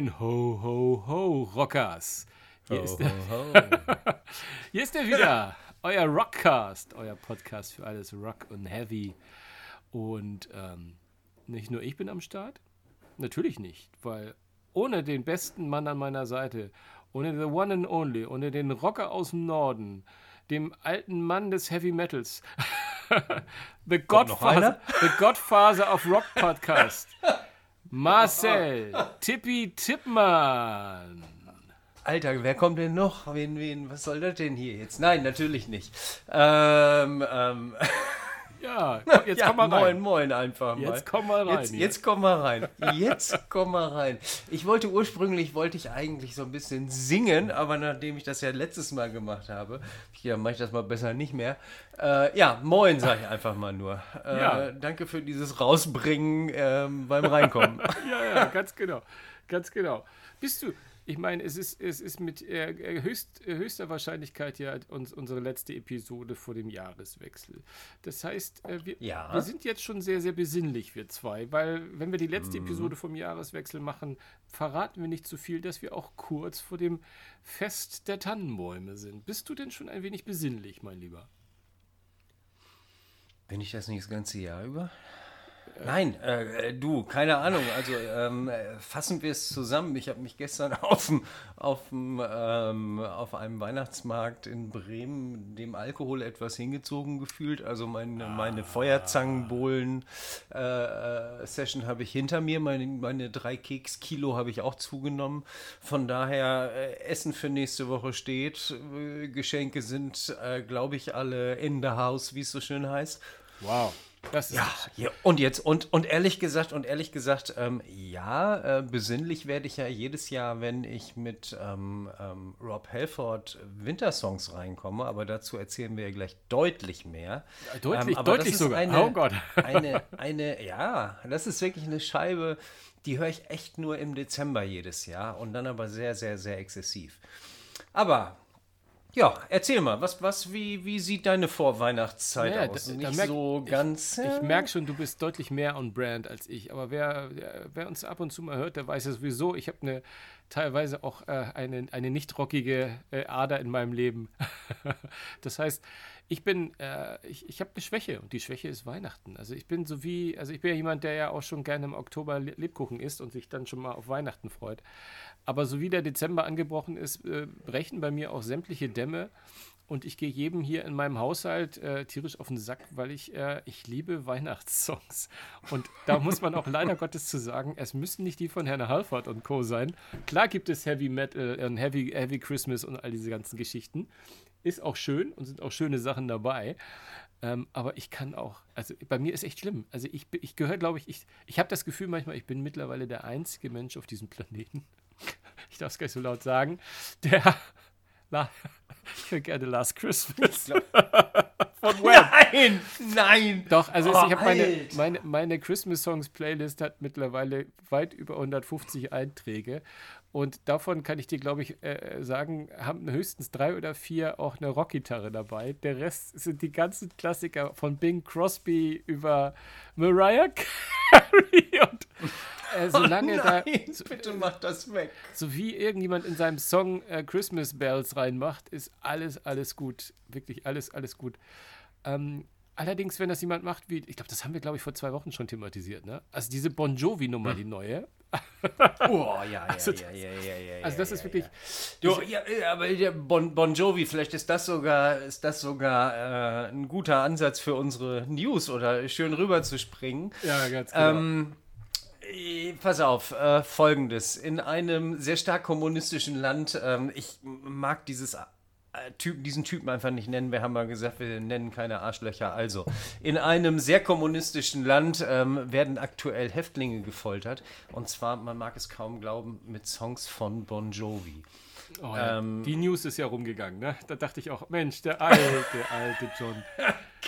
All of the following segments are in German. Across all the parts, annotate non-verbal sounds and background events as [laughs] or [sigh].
Moin, ho, ho, ho, Rockers. Hier, Ho, ist, ho, er, ho. [laughs] hier ist er wieder, euer Rockcast, euer Podcast für alles Rock und Heavy. Und ähm, nicht nur ich bin am Start, natürlich nicht, weil ohne den besten Mann an meiner Seite, ohne the one and only, ohne den Rocker aus dem Norden, dem alten Mann des Heavy Metals, [laughs] the, Godfather, the Godfather of Rock Podcast, [laughs] Marcel Tippi Tippmann. Alter, wer kommt denn noch? Wen, wen, was soll das denn hier jetzt? Nein, natürlich nicht. Ähm, ähm, [laughs] Ja, jetzt ja, komm mal moin, rein. moin einfach mal. Jetzt komm mal rein. Jetzt, hier. jetzt komm mal rein. Jetzt komm mal rein. Ich wollte ursprünglich, wollte ich eigentlich so ein bisschen singen, aber nachdem ich das ja letztes Mal gemacht habe, ja, mache ich das mal besser nicht mehr. Äh, ja, moin, sage ich einfach mal nur. Äh, Ja. Danke für dieses Rausbringen ähm, beim Reinkommen. [laughs] Ja, ja, ganz genau. Ganz genau. Bist du, ich meine, es ist, es ist mit äh, höchst, äh, höchster Wahrscheinlichkeit ja uns, unsere letzte Episode vor dem Jahreswechsel. Das heißt, äh, wir, Ja. wir sind jetzt schon sehr, sehr besinnlich, wir zwei, weil wenn wir die letzte Episode vom Jahreswechsel machen, verraten wir nicht zu viel, dass wir auch kurz vor dem Fest der Tannenbäume sind. Bist du denn schon ein wenig besinnlich, mein Lieber? Bin ich das nicht das ganze Jahr über? Nein, äh, du, keine Ahnung. Also ähm, äh, fassen wir es zusammen. Ich habe mich gestern [laughs] auf, dem- auf, dem, ähm, auf einem Weihnachtsmarkt in Bremen dem Alkohol etwas hingezogen gefühlt. Also meine, meine Feuerzangenbowlen-Session habe ich hinter mir. Meine, meine drei Keks-Kilo habe ich auch zugenommen. Von daher, äh, Essen für nächste Woche steht. Äh, Geschenke sind, äh, glaube ich, alle in the house, wie es so schön heißt. Wow. Das ist Ja, ja, und jetzt, und, und ehrlich gesagt, und ehrlich gesagt, ähm, ja, äh, besinnlich werde ich ja jedes Jahr, wenn ich mit ähm, ähm, Rob Halford Wintersongs reinkomme, aber dazu erzählen wir ja gleich deutlich mehr. Deutlich, Ähm, aber deutlich das ist sogar. Eine, Oh Gott. [laughs] eine, eine, ja, das ist wirklich eine Scheibe, die höre ich echt nur im Dezember jedes Jahr und dann aber sehr, sehr, sehr exzessiv. Aber ja, erzähl mal, was, was, wie, wie sieht deine Vorweihnachtszeit Ja, aus? da- Nicht merk- so ganz. Ich merke schon, du bist deutlich mehr on brand als ich. Aber wer, wer uns ab und zu mal hört, der weiß ja sowieso, ich habe eine teilweise auch äh, eine, eine nicht rockige äh, Ader in meinem Leben. [laughs] das heißt, ich bin, äh, ich, ich habe eine Schwäche und die Schwäche ist Weihnachten. Also ich bin so wie, also ich bin ja jemand, der ja auch schon gerne im Oktober Le- Lebkuchen isst und sich dann schon mal auf Weihnachten freut. Aber so wie der Dezember angebrochen ist, äh, brechen bei mir auch sämtliche Dämme. Und ich gehe jedem hier in meinem Haushalt äh, tierisch auf den Sack, weil ich, äh, ich liebe [laughs] Weihnachtssongs. Und da muss man auch leider [laughs] Gottes zu sagen, es müssen nicht die von Herrn Halford und Co. sein. Klar gibt es Heavy Metal und Heavy, Heavy Christmas und all diese ganzen Geschichten. Ist auch schön und sind auch schöne Sachen dabei. Ähm, aber ich kann auch, also bei mir ist echt schlimm. Also ich, ich gehöre, glaube ich, ich, ich habe das Gefühl manchmal, ich bin mittlerweile der einzige Mensch auf diesem Planeten. Ich darf es gar nicht so laut sagen. Der, La, ich höre gerne Last Christmas. Von Wham. Nein, nein. Doch, also Oh, ich habe meine, meine, meine Christmas Songs Playlist hat mittlerweile weit über 150 Einträge. Und davon kann ich dir, glaube ich, äh, sagen, haben höchstens drei oder vier auch eine Rockgitarre dabei. Der Rest sind die ganzen Klassiker von Bing Crosby über Mariah Carey und äh, solange da, Nein, bitte mach das weg. so wie irgendjemand in seinem Song äh, Christmas Bells reinmacht, ist alles, alles gut. Wirklich alles, alles gut. Ähm, allerdings, wenn das jemand macht, wie, ich glaube, das haben wir, glaube ich, vor zwei Wochen schon thematisiert, ne? Also diese Bon Jovi-Nummer, die neue. Oh, ja, ja, [laughs] Also ja, das- ja, ja, ja. Also das ist wirklich, Du, ja, ja, aber der bon, bon Jovi, vielleicht ist das sogar, ist das sogar äh, ein guter Ansatz für unsere News oder schön rüber zu springen. ja, ganz genau. Ähm, äh, pass auf, äh, folgendes. In einem sehr stark kommunistischen Land, ähm, ich mag dieses äh, Typ, diesen Typen einfach nicht nennen. Wir haben mal gesagt, wir nennen keine Arschlöcher. Also, in einem sehr kommunistischen Land ähm, werden aktuell Häftlinge gefoltert. Und zwar, man mag es kaum glauben, mit Songs von Bon Jovi. oh, ähm, die News ist ja rumgegangen, ne? Da dachte ich auch, Mensch, der alte, [laughs] alte John.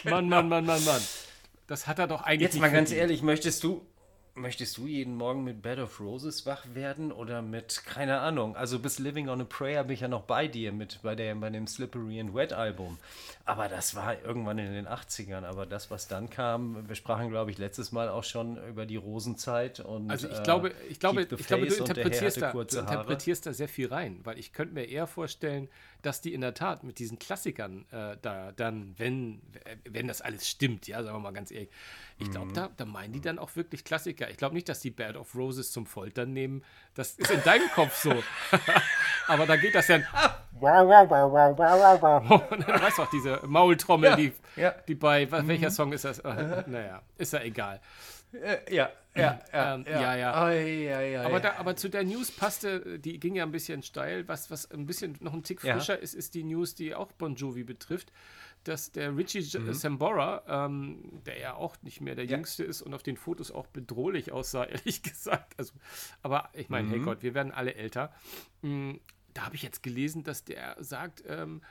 Mann, Mann, Mann, Mann, Mann. Das hat er doch eigentlich Jetzt mal ganz ehrlich, möchtest du, möchtest du jeden Morgen mit Bed of Roses wach werden oder mit, keine Ahnung, also bis Living on a Prayer bin ich ja noch bei dir mit bei, der, bei dem Slippery and Wet Album. Aber das war irgendwann in den 80ern. Aber das, was dann kam, wir sprachen, glaube ich, letztes Mal auch schon über die Rosenzeit. Und, also ich glaube, ich glaube, ich glaube du, interpretierst da, du interpretierst da sehr viel rein, weil ich könnte mir eher vorstellen, dass die in der Tat mit diesen Klassikern äh, da dann, wenn, wenn das alles stimmt, ja, sagen wir mal ganz ehrlich, ich glaube, mhm. da, da meinen die dann auch wirklich Klassiker. Ich glaube nicht, dass die Bad of Roses zum Foltern nehmen. Das ist in deinem Kopf so. [laughs] Aber da geht das ja. Und [laughs] dann weißt du auch, diese Maultrommel, ja, die, ja. die bei, welcher mhm. Song ist das? Äh, naja, ist ja egal. Äh, ja, ja, ja, ähm, ja, ja. Ja, ja aber, da, aber zu der News passte, die ging ja ein bisschen steil. Was, was ein bisschen noch ein Tick frischer ist, ist die News, die auch Bon Jovi betrifft dass der Richie mhm. Sambora, ähm, der ja auch nicht mehr der. Jüngste ist und auf den Fotos auch bedrohlich aussah, [laughs] ehrlich gesagt. Also, aber ich meine, mhm. hey Gott, wir werden alle älter. Mhm, da habe ich jetzt gelesen, dass der sagt, ähm,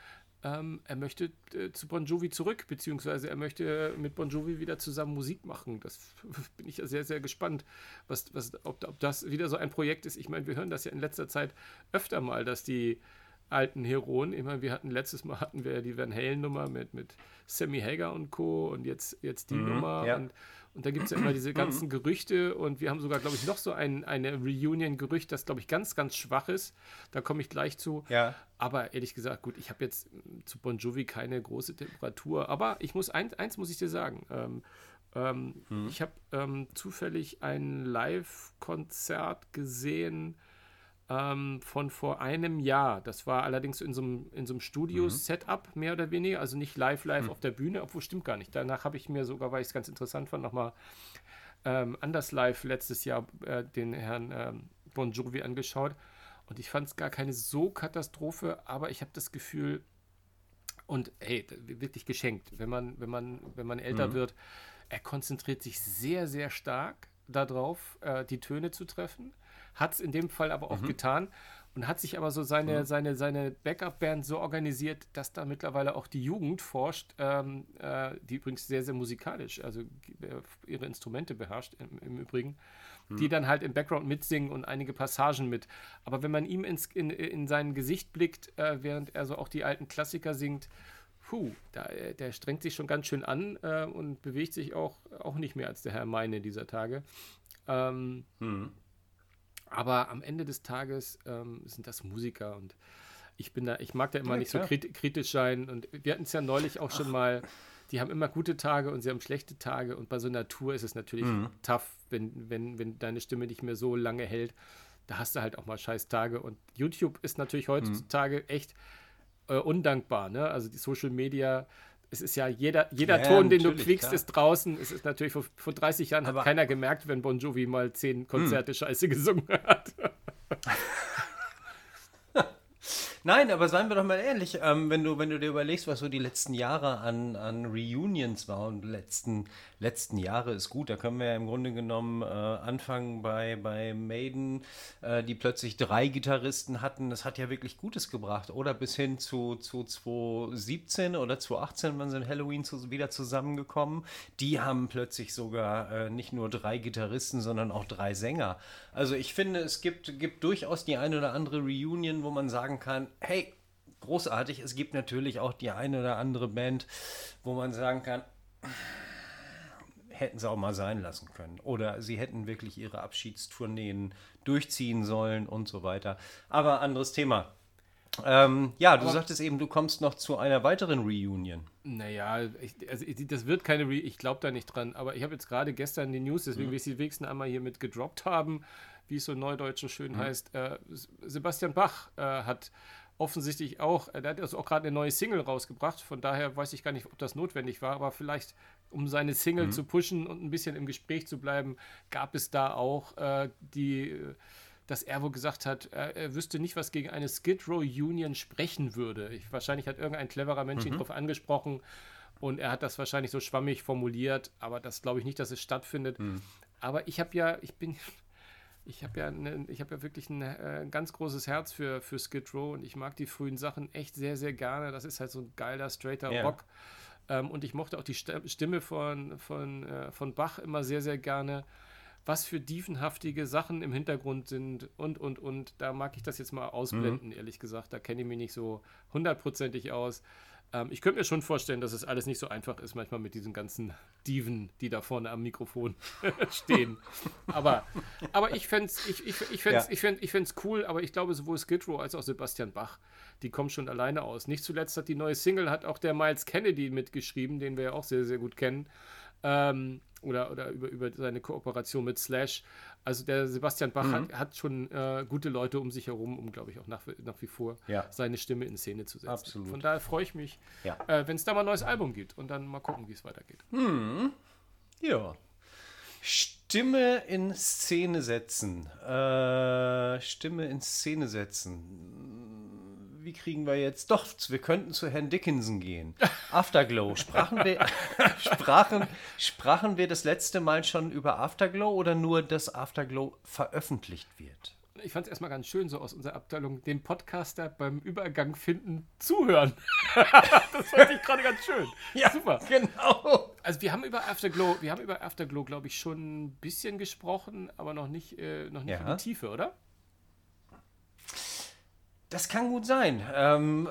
ähm, er möchte äh, zu Bon Jovi zurück, beziehungsweise er möchte mit Bon Jovi wieder zusammen Musik machen. Das [laughs] bin ich ja sehr, sehr gespannt, was, was, ob, ob das wieder so ein Projekt ist. Ich meine, wir hören das ja in letzter Zeit öfter mal, dass die alten Heroen. Ich meine, wir hatten letztes Mal hatten wir die Van Halen-Nummer mit, mit Sammy Hager und Co. und jetzt, jetzt die mhm, Nummer. Ja. Und, und da gibt es ja immer diese ganzen Gerüchte und wir haben sogar, glaube ich, noch so ein eine Reunion-Gerücht, das, glaube ich, ganz, ganz schwach ist. Da komme ich gleich zu. Ja. Aber ehrlich gesagt, gut, ich habe jetzt zu Bon Jovi keine große Temperatur. Aber ich muss eins, eins muss ich dir sagen. Ähm, ähm, hm. Ich habe ähm, zufällig ein Live-Konzert gesehen ähm, von vor einem Jahr. Das war allerdings in so einem, in so einem Studio-Setup, mhm. mehr oder weniger, also nicht live, live mhm. auf der Bühne, obwohl stimmt gar nicht. Danach habe ich mir sogar, weil ich es ganz interessant fand, nochmal ähm, anders live letztes Jahr äh, den Herrn ähm, Bon Jovi angeschaut. Und ich fand es gar keine so Katastrophe, aber ich habe das Gefühl, und hey, wirklich geschenkt, wenn man, wenn man, wenn man älter mhm. wird, er konzentriert sich sehr, sehr stark darauf, äh, die Töne zu treffen hat es in dem Fall aber auch mhm. getan und hat sich aber so seine, mhm. seine, seine Backup-Band so organisiert, dass da mittlerweile auch die Jugend forscht, ähm, äh, die übrigens sehr, sehr musikalisch, also ihre Instrumente beherrscht im, im Übrigen, mhm. die dann halt im Background mitsingen und einige Passagen mit. Aber wenn man ihm ins, in, in sein Gesicht blickt, äh, während er so auch die alten Klassiker singt, puh, da, äh, der strengt sich schon ganz schön an äh, und bewegt sich auch, auch nicht mehr als der Herr Meine dieser Tage. Ähm, mhm. Aber am Ende des Tages ähm, sind das Musiker und ich bin da, ich mag da immer ja, nicht klar. so kritisch sein. Und wir hatten es ja neulich auch schon Ach. mal, die haben immer gute Tage und sie haben schlechte Tage. Und bei so einer Tour ist es natürlich mhm. tough, wenn, wenn, wenn deine Stimme nicht mehr so lange hält. Da hast du halt auch mal scheiß Tage. Und YouTube ist natürlich mhm. heutzutage mhm. echt äh, undankbar. Ne? Also die Social Media es ist ja jeder, jeder ja, Ton, den du kriegst, klar. ist draußen. Es ist natürlich vor, vor 30 Jahren Aber hat keiner gemerkt, wenn Bon Jovi mal zehn Konzerte hm. scheiße gesungen hat. [laughs] Nein, aber seien wir doch mal ehrlich, ähm, wenn, du, wenn du dir überlegst, was so die letzten Jahre an, an Reunions war und letzten, letzten Jahre ist gut, da können wir ja im Grunde genommen äh, anfangen bei, bei Maiden, äh, die plötzlich drei Gitarristen hatten, das hat ja wirklich Gutes gebracht. Oder bis hin zu, zu 2017 oder 2018 waren sie in Halloween zu, wieder zusammengekommen. Die haben plötzlich sogar äh, nicht nur drei Gitarristen, sondern auch drei Sänger. Also ich finde, es gibt, gibt durchaus die eine oder andere Reunion, wo man sagen kann, hey, großartig. Es gibt natürlich auch die eine oder andere Band, wo man sagen kann, hätten sie auch mal sein lassen können. Oder sie hätten wirklich ihre Abschiedstourneen durchziehen sollen und so weiter. Aber anderes Thema. Ähm, ja, du Aber sagtest eben, du kommst noch zu einer weiteren Reunion. Naja, ich, also das wird keine Reunion, ich glaube da nicht dran. Aber ich habe jetzt gerade gestern die News, deswegen mhm. will ich sie wenigstens einmal hier mit gedroppt haben, wie es so neudeutsch so schön mhm. heißt. Äh, Sebastian Bach äh, hat offensichtlich auch, er hat also auch gerade eine neue Single rausgebracht, von daher weiß ich gar nicht, ob das notwendig war, aber vielleicht, um seine Single mhm. zu pushen und ein bisschen im Gespräch zu bleiben, gab es da auch äh, die, dass er wohl gesagt hat, er, er, wüsste nicht, was gegen eine Skid Row Union sprechen würde. Ich, wahrscheinlich hat irgendein cleverer Mensch mhm. ihn darauf angesprochen und er hat das wahrscheinlich so schwammig formuliert, aber das glaube ich nicht, dass es stattfindet. Mhm. Aber ich habe ja, ich bin, ich habe ja, ne, ich hab ja wirklich ein äh, ganz großes Herz für, für Skid Row und ich mag die frühen Sachen echt sehr, sehr gerne. Das ist halt so ein geiler, straighter yeah. Rock. Ähm, und ich mochte auch die Stimme von, von, äh, von Bach immer sehr, sehr gerne. was für dievenhaftige Sachen im Hintergrund sind und, und, und. Da mag ich das jetzt mal ausblenden, mhm. ehrlich gesagt. Da kenne ich mich nicht so hundertprozentig aus. Ähm, ich könnte mir schon vorstellen, dass es alles nicht so einfach ist, manchmal mit diesen ganzen Dieven, die da vorne am Mikrofon [laughs] stehen. aber, aber ich fände es ich, ich, ich ja. ich fänd, ich cool, aber ich glaube, sowohl Skid Row als auch Sebastian Bach, die kommen schon alleine aus. Nicht zuletzt hat die neue Single, hat auch der Miles Kennedy mitgeschrieben, den wir ja auch sehr, sehr gut kennen. Ähm, oder, oder über, über seine Kooperation mit Slash. Also der Sebastian Bach mhm. hat, hat, schon äh, gute Leute um sich herum, um, glaube ich, auch nach, nach wie vor ja. seine Stimme in Szene zu setzen. Absolut. Von daher freue ich mich, ja. äh, wenn es da mal ein neues Album gibt und dann mal gucken, wie es weitergeht. Hm. Ja. Stimme in Szene setzen. Äh, Stimme in Szene setzen wie kriegen wir jetzt? Doch, wir könnten zu Herrn Dickinson gehen. [laughs] Afterglow. Sprachen wir, [laughs] sprachen, sprachen wir das letzte Mal schon über Afterglow oder nur, dass Afterglow veröffentlicht wird? Ich fand es erstmal ganz schön, so aus unserer Abteilung, den Podcaster beim Übergang finden, zuhören. [laughs] das fand ich gerade ganz schön. Ja, super. Genau. Also wir haben über Afterglow, wir haben über Afterglow, glaube ich, schon ein bisschen gesprochen, aber noch nicht, äh, noch nicht ja. in die Tiefe, oder? Das kann gut sein. Ähm,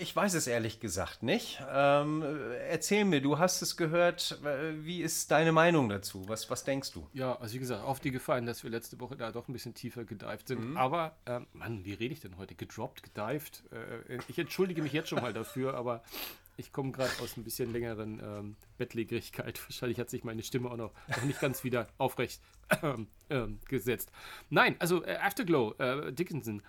ich weiß es ehrlich gesagt nicht. Ähm, erzähl mir, du hast es gehört. Wie ist deine Meinung dazu? Was, was denkst du? Ja, also wie gesagt, auf die gefallen, dass wir letzte Woche da doch ein bisschen tiefer gedived sind. Mhm. Aber, ähm, Mann, wie rede ich denn heute? Gedroppt, gedived? Äh, ich entschuldige mich jetzt schon mal dafür, aber ich komme gerade aus ein bisschen längeren ähm, Bettlägerigkeit. [laughs] Wahrscheinlich hat sich meine Stimme auch noch, noch nicht ganz wieder aufrecht äh, gesetzt. Nein, also äh, Afterglow, äh, Dickinson.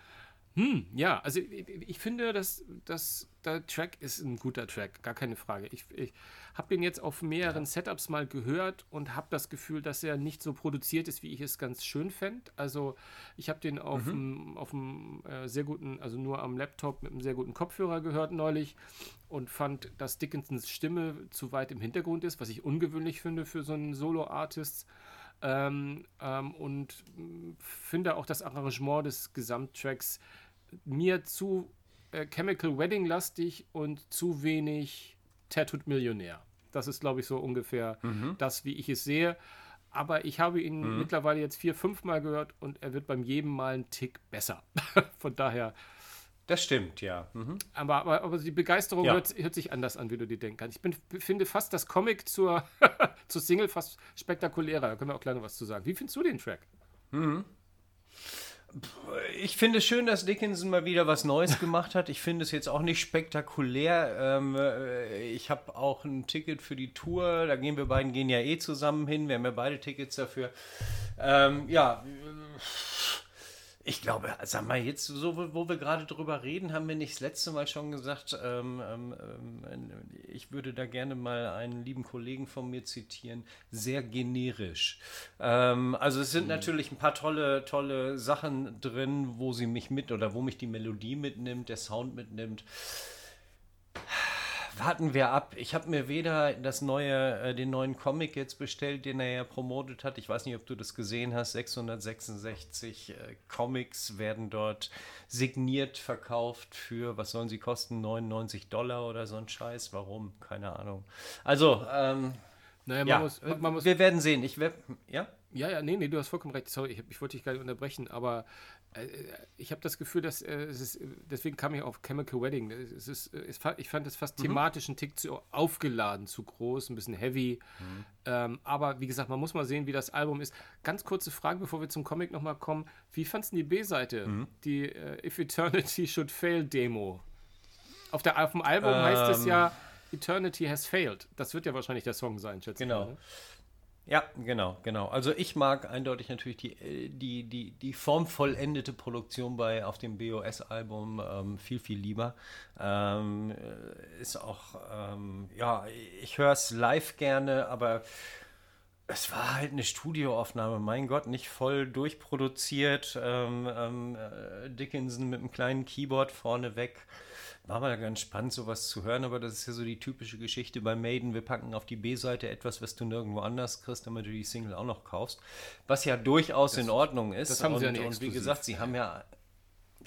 Hm, ja, also ich, ich, finde, dass, dass der Track ist ein guter Track, gar keine Frage. Ich, ich habe den jetzt auf mehreren ja. Setups mal gehört und habe das Gefühl, dass er nicht so produziert ist, wie ich es ganz schön fände. Also ich habe den auf mhm. einem äh, sehr guten, also nur am Laptop mit einem sehr guten Kopfhörer gehört neulich und fand, dass Dickinsons Stimme zu weit im Hintergrund ist, was ich ungewöhnlich finde für so einen Solo-Artist. Ähm, ähm, und hm, finde auch das Arrangement des Gesamttracks mir zu äh, Chemical Wedding lastig und zu wenig Tattooed Millionär. Das ist, glaube ich, so ungefähr mhm. das, wie ich es sehe. Aber ich habe ihn mhm. mittlerweile jetzt vier, fünf Mal gehört und er wird beim jedem Mal einen Tick besser. [laughs] Von daher. Das stimmt, ja. Mhm. Aber, aber, aber, die Begeisterung ja. hört, hört, sich anders an, wie du dir denken kannst. Ich bin, finde fast das Comic zur, [laughs] zur Single fast spektakulärer. Da können wir auch gleich noch was zu sagen. Wie findest du den Track? Mhm. Ich finde es schön, dass Dickinson mal wieder was Neues gemacht hat. Ich finde es jetzt auch nicht spektakulär. Ähm, äh, ich habe auch ein Ticket für die Tour. Da gehen wir beiden gehen ja eh zusammen hin. Wir haben ja beide Tickets dafür. Ähm, ja, ich glaube, sag mal, jetzt, so wo wir gerade drüber reden, haben wir nicht das letzte Mal schon gesagt, ähm, ähm, ähm, ich würde da gerne mal einen lieben Kollegen von mir zitieren, sehr generisch. Ähm, also es sind mhm. natürlich ein paar tolle, tolle Sachen drin, wo sie mich mit oder wo mich die Melodie mitnimmt, der Sound mitnimmt warten wir ab. Ich habe mir weder das neue, äh, den neuen Comic jetzt bestellt, den er ja promotet hat. Ich weiß nicht, ob du das gesehen hast. 666 äh, Comics werden dort signiert verkauft für, was sollen sie kosten? 99 Dollar oder so ein Scheiß. Warum? Keine Ahnung. Also, ähm, naja, man ja, muss, man muss, wir werden sehen. Ich werd, ja? Ja, ja, nee, nee, du hast vollkommen recht. Sorry, ich, ich wollte dich gar nicht unterbrechen, aber äh, ich habe das Gefühl, dass äh, es ist, deswegen kam ich auf Chemical Wedding. Es ist, es, ich fand es fast mhm. thematisch einen Tick zu aufgeladen, zu groß, ein bisschen heavy. Mhm. Ähm, aber wie gesagt, man muss mal sehen, wie das Album ist. Ganz kurze Frage, bevor wir zum Comic nochmal kommen. Wie fandest du die B-Seite? Mhm. Die äh, If Eternity Should Fail Demo. Auf, der, auf dem Album ähm. heißt es ja Eternity Has Failed. Das wird ja wahrscheinlich der Song sein, schätze genau. ich. Genau. Ja, genau, genau. Also ich mag eindeutig natürlich die, äh, die, die, die formvollendete Produktion bei auf dem BOS-Album ähm, viel, viel lieber. Ähm, äh, ist auch, ähm, ja, ich höre es live gerne, aber es war halt eine Studioaufnahme, mein Gott, nicht voll durchproduziert. Ähm, ähm, äh, Dickinson mit einem kleinen Keyboard vorne weg war mal ganz spannend, sowas zu hören, aber das ist ja so die typische Geschichte bei Maiden. Wir packen auf die B-Seite etwas, was du nirgendwo anders kriegst, damit du die Single auch noch kaufst. Was ja durchaus das, in Ordnung ist. Das haben und, sie ja nicht Und wie gesagt, sie haben ja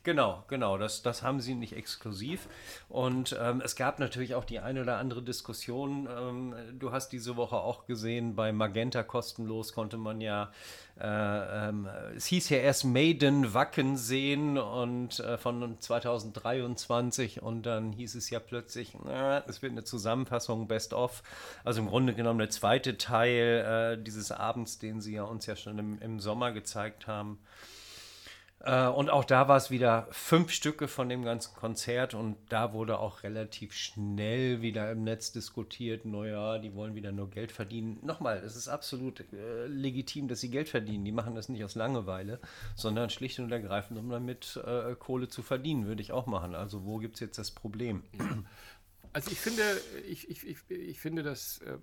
Genau, genau. Das, das haben sie nicht exklusiv. Und ähm, es gab natürlich auch die eine oder andere Diskussion. Ähm, du hast diese Woche auch gesehen, bei Magenta kostenlos konnte man ja, äh, ähm, es hieß ja erst Maiden Wacken sehen und äh, von 2023 und dann hieß es ja plötzlich, na, es wird eine Zusammenfassung Best of. Also im Grunde genommen der zweite Teil äh, dieses Abends, den sie ja uns ja schon im, im Sommer gezeigt haben. Äh, und auch da war es wieder fünf Stücke von dem ganzen Konzert und da wurde auch relativ schnell wieder im Netz diskutiert, naja, die wollen wieder nur Geld verdienen. Nochmal, es ist absolut äh, legitim, dass sie Geld verdienen. Die machen das nicht aus Langeweile, sondern schlicht und ergreifend, um damit äh, Kohle zu verdienen, würde ich auch machen. Also wo gibt es jetzt das Problem? Also ich finde, ich, ich, ich, ich finde das äh,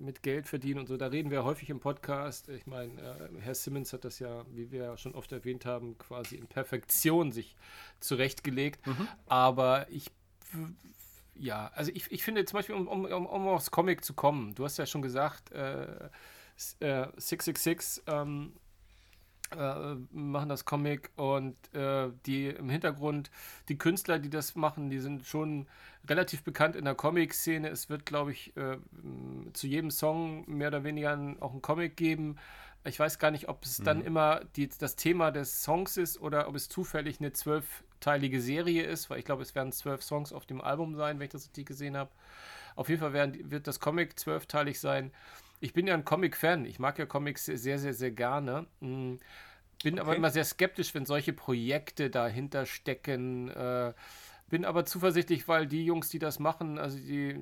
mit Geld verdienen und so, da reden wir häufig im Podcast. Ich meine, äh, Herr Simmons hat das ja, wie wir ja schon oft erwähnt haben, quasi in Perfektion sich zurechtgelegt. Mhm. Aber ich, ja, also ich, ich finde zum Beispiel, um, um, um aufs Comic zu kommen, du hast ja schon gesagt, äh, äh 666 ähm, äh, machen das Comic und äh, die im Hintergrund, die Künstler, die das machen, die sind schon relativ bekannt in der Comic-Szene. Es wird, glaube ich, äh, zu jedem Song mehr oder weniger auch ein Comic geben. Ich weiß gar nicht, ob es mhm. dann immer die, das Thema des Songs ist oder ob es zufällig eine zwölfteilige Serie ist, weil ich glaube, es werden zwölf Songs auf dem Album sein, wenn ich das richtig gesehen habe. Auf jeden Fall werden, wird das Comic zwölfteilig sein. Ich bin ja ein Comic-Fan. Ich mag ja Comics sehr, sehr, sehr gerne. Hm, bin okay. aber immer sehr skeptisch, wenn solche Projekte dahinter stecken. Äh, bin aber zuversichtlich, weil die Jungs, die das machen, also die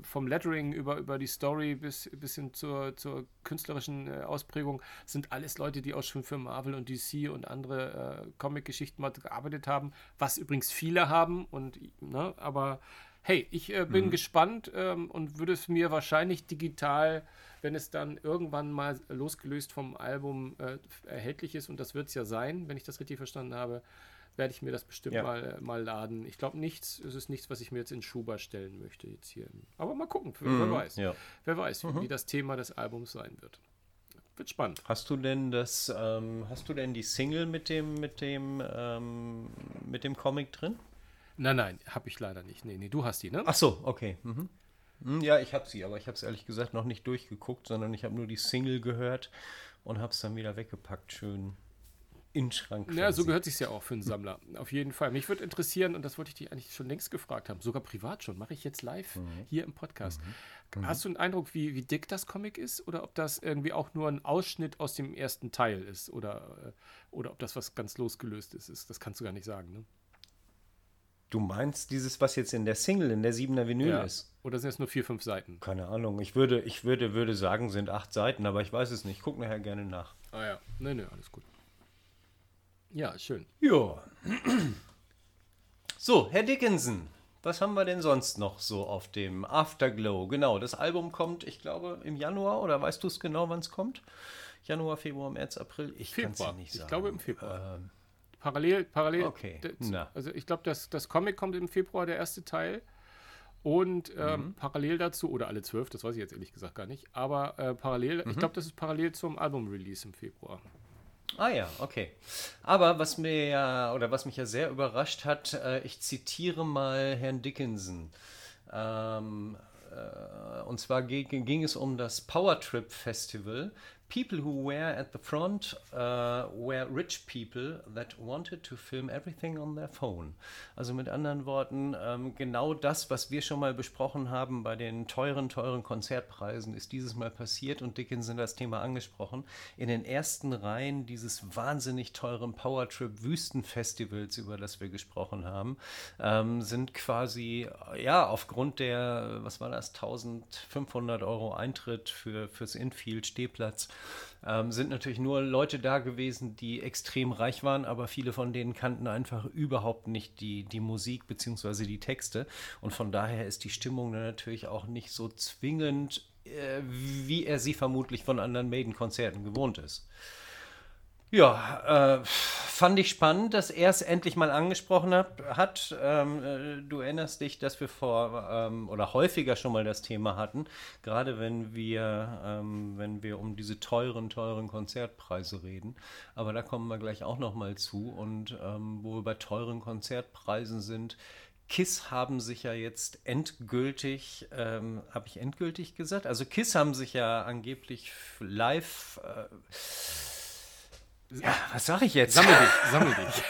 vom Lettering über, über die Story bis, bis hin zur, zur künstlerischen äh, Ausprägung, sind alles Leute, die auch schon für Marvel und DC und andere äh, Comic-Geschichten mal gearbeitet haben, was übrigens viele haben. Und, ne, aber hey, ich äh, bin mhm. gespannt ähm, und würde es mir wahrscheinlich digital, wenn es dann irgendwann mal losgelöst vom Album äh, erhältlich ist, und das wird es ja sein, wenn ich das richtig verstanden habe, werde ich mir das bestimmt ja. mal, äh, mal laden. Ich glaube nichts, es ist nichts, was ich mir jetzt in Schuber stellen möchte jetzt hier. Aber mal gucken, mhm. wer weiß. Ja. Wer weiß, mhm. wie das Thema des Albums sein wird. Wird spannend. Hast du denn das, ähm, hast du denn die Single mit dem, mit dem, ähm, mit dem Comic drin? Nein, nein, habe ich leider nicht. Nee, nee, du hast die, ne? Ach so, okay. Mhm. Hm, ja, ich habe sie, aber ich habe es ehrlich gesagt noch nicht durchgeguckt, sondern ich habe nur die Single gehört und habe es dann wieder weggepackt, schön in den Schrank. Ja, so gehört sich ja auch für einen Sammler. Auf jeden Fall. Mich würde interessieren, und das wollte ich dich eigentlich schon längst gefragt haben, sogar privat schon, mache ich jetzt live mhm. hier im Podcast. Mhm. Hast du einen Eindruck, wie, wie dick das Comic ist? Oder ob das irgendwie auch nur ein Ausschnitt aus dem ersten Teil ist? Oder, äh, oder ob das was ganz losgelöstes ist? Das kannst du gar nicht sagen, ne? Du meinst dieses, was jetzt in der Single, in der siebener Vinyl ja. ist? Oder sind es nur vier, fünf Seiten? Keine Ahnung. Ich würde, ich würde, würde sagen, sind acht Seiten, aber ich weiß es nicht. Guck nachher gerne nach. Ah ja. Nee, nee, alles gut. Ja, schön. Ja. [clears throat] So, Herr Dickinson, was haben wir denn sonst noch so auf dem Afterglow? Genau, das Album kommt, ich glaube, im Januar oder weißt du es genau, wann es kommt? Januar, Februar, März, April? Ich kann es ja nicht sagen. Ich glaube im Februar. Ähm, Parallel, parallel. Okay. Also ich glaube, das, das Comic kommt im Februar, der erste Teil. Und ähm, mhm. parallel dazu, oder alle zwölf, das weiß ich jetzt ehrlich gesagt gar nicht, aber äh, parallel, mhm. ich glaube, das ist parallel zum Album-Release im Februar. Ah ja, okay. Aber was mir ja, oder was mich ja sehr überrascht hat, äh, ich zitiere mal Herrn Dickinson. Ähm, äh, und zwar ging, ging, es um das Power Trip Festival, People who were at the front uh, were rich people that wanted to film everything on their phone. Also mit anderen Worten, ähm, genau das, was wir schon mal besprochen haben bei den teuren, teuren Konzertpreisen, ist dieses Mal passiert und Dickinson das Thema angesprochen. In den ersten Reihen dieses wahnsinnig teuren Powertrip Wüstenfestivals, über das wir gesprochen haben, ähm, sind quasi, ja, aufgrund der, was war das, 1500 Euro Eintritt für, fürs Infield Stehplatz, ähm, sind natürlich nur Leute da gewesen, die extrem reich waren, aber viele von denen kannten einfach überhaupt nicht die, die Musik bzw. die Texte. Und von daher ist die Stimmung natürlich auch nicht so zwingend, äh, wie er sie vermutlich von anderen Maiden-Konzerten gewohnt ist. Ja, äh, fand ich spannend, dass er es endlich mal angesprochen hat. hat. Ähm, äh, du erinnerst dich, dass wir vor ähm, oder häufiger schon mal das Thema hatten, gerade wenn wir, ähm, wenn wir um diese teuren, teuren Konzertpreise reden. Aber da kommen wir gleich auch noch mal zu. Und ähm, wo wir bei teuren Konzertpreisen sind, KISS haben sich ja jetzt endgültig, ähm, habe ich endgültig gesagt? Also KISS haben sich ja angeblich live. Äh, ja, was sage ich jetzt? Sammel dich, [laughs] sammel dich.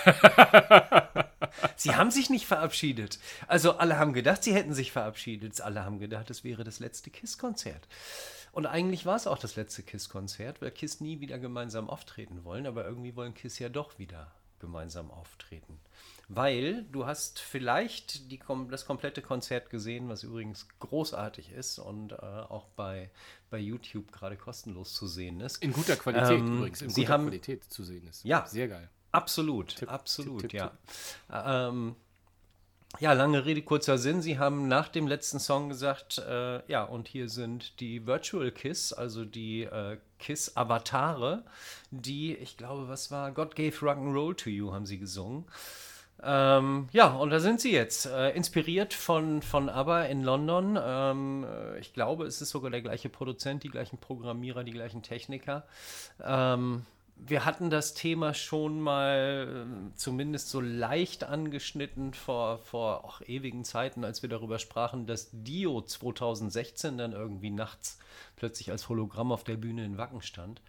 sie haben sich nicht verabschiedet. Also alle haben gedacht, sie hätten sich verabschiedet. Alle haben gedacht, es wäre das letzte KISS-Konzert. Und eigentlich war es auch das letzte KISS-Konzert, weil KISS nie wieder gemeinsam auftreten wollen, aber irgendwie wollen KISS ja doch wieder gemeinsam auftreten weil du hast vielleicht die, das komplette Konzert gesehen, was übrigens großartig ist und äh, auch bei, bei YouTube gerade kostenlos zu sehen ist. In guter Qualität ähm, übrigens, in sie guter haben, Qualität zu sehen ist. Ja. Sehr geil. Absolut, Tipp, absolut, tipp, tipp, ja. Ähm, ja, lange Rede, kurzer Sinn. Sie haben nach dem letzten Song gesagt, äh, ja, und hier sind die Virtual Kiss, also die äh, Kiss-Avatare, die, ich glaube, was war, God gave Rock'n'Roll to you, haben sie gesungen. Ähm, ja, und da sind sie jetzt. Äh, inspiriert von, von ABBA in London. Ähm, äh, ich glaube, es ist sogar der gleiche Produzent, die gleichen Programmierer, die gleichen Techniker. Ähm, wir hatten das Thema schon mal äh, zumindest so leicht angeschnitten vor, vor auch ewigen Zeiten, als wir darüber sprachen, dass Dio 2016 dann irgendwie nachts plötzlich als Hologramm auf der Bühne in Wacken stand.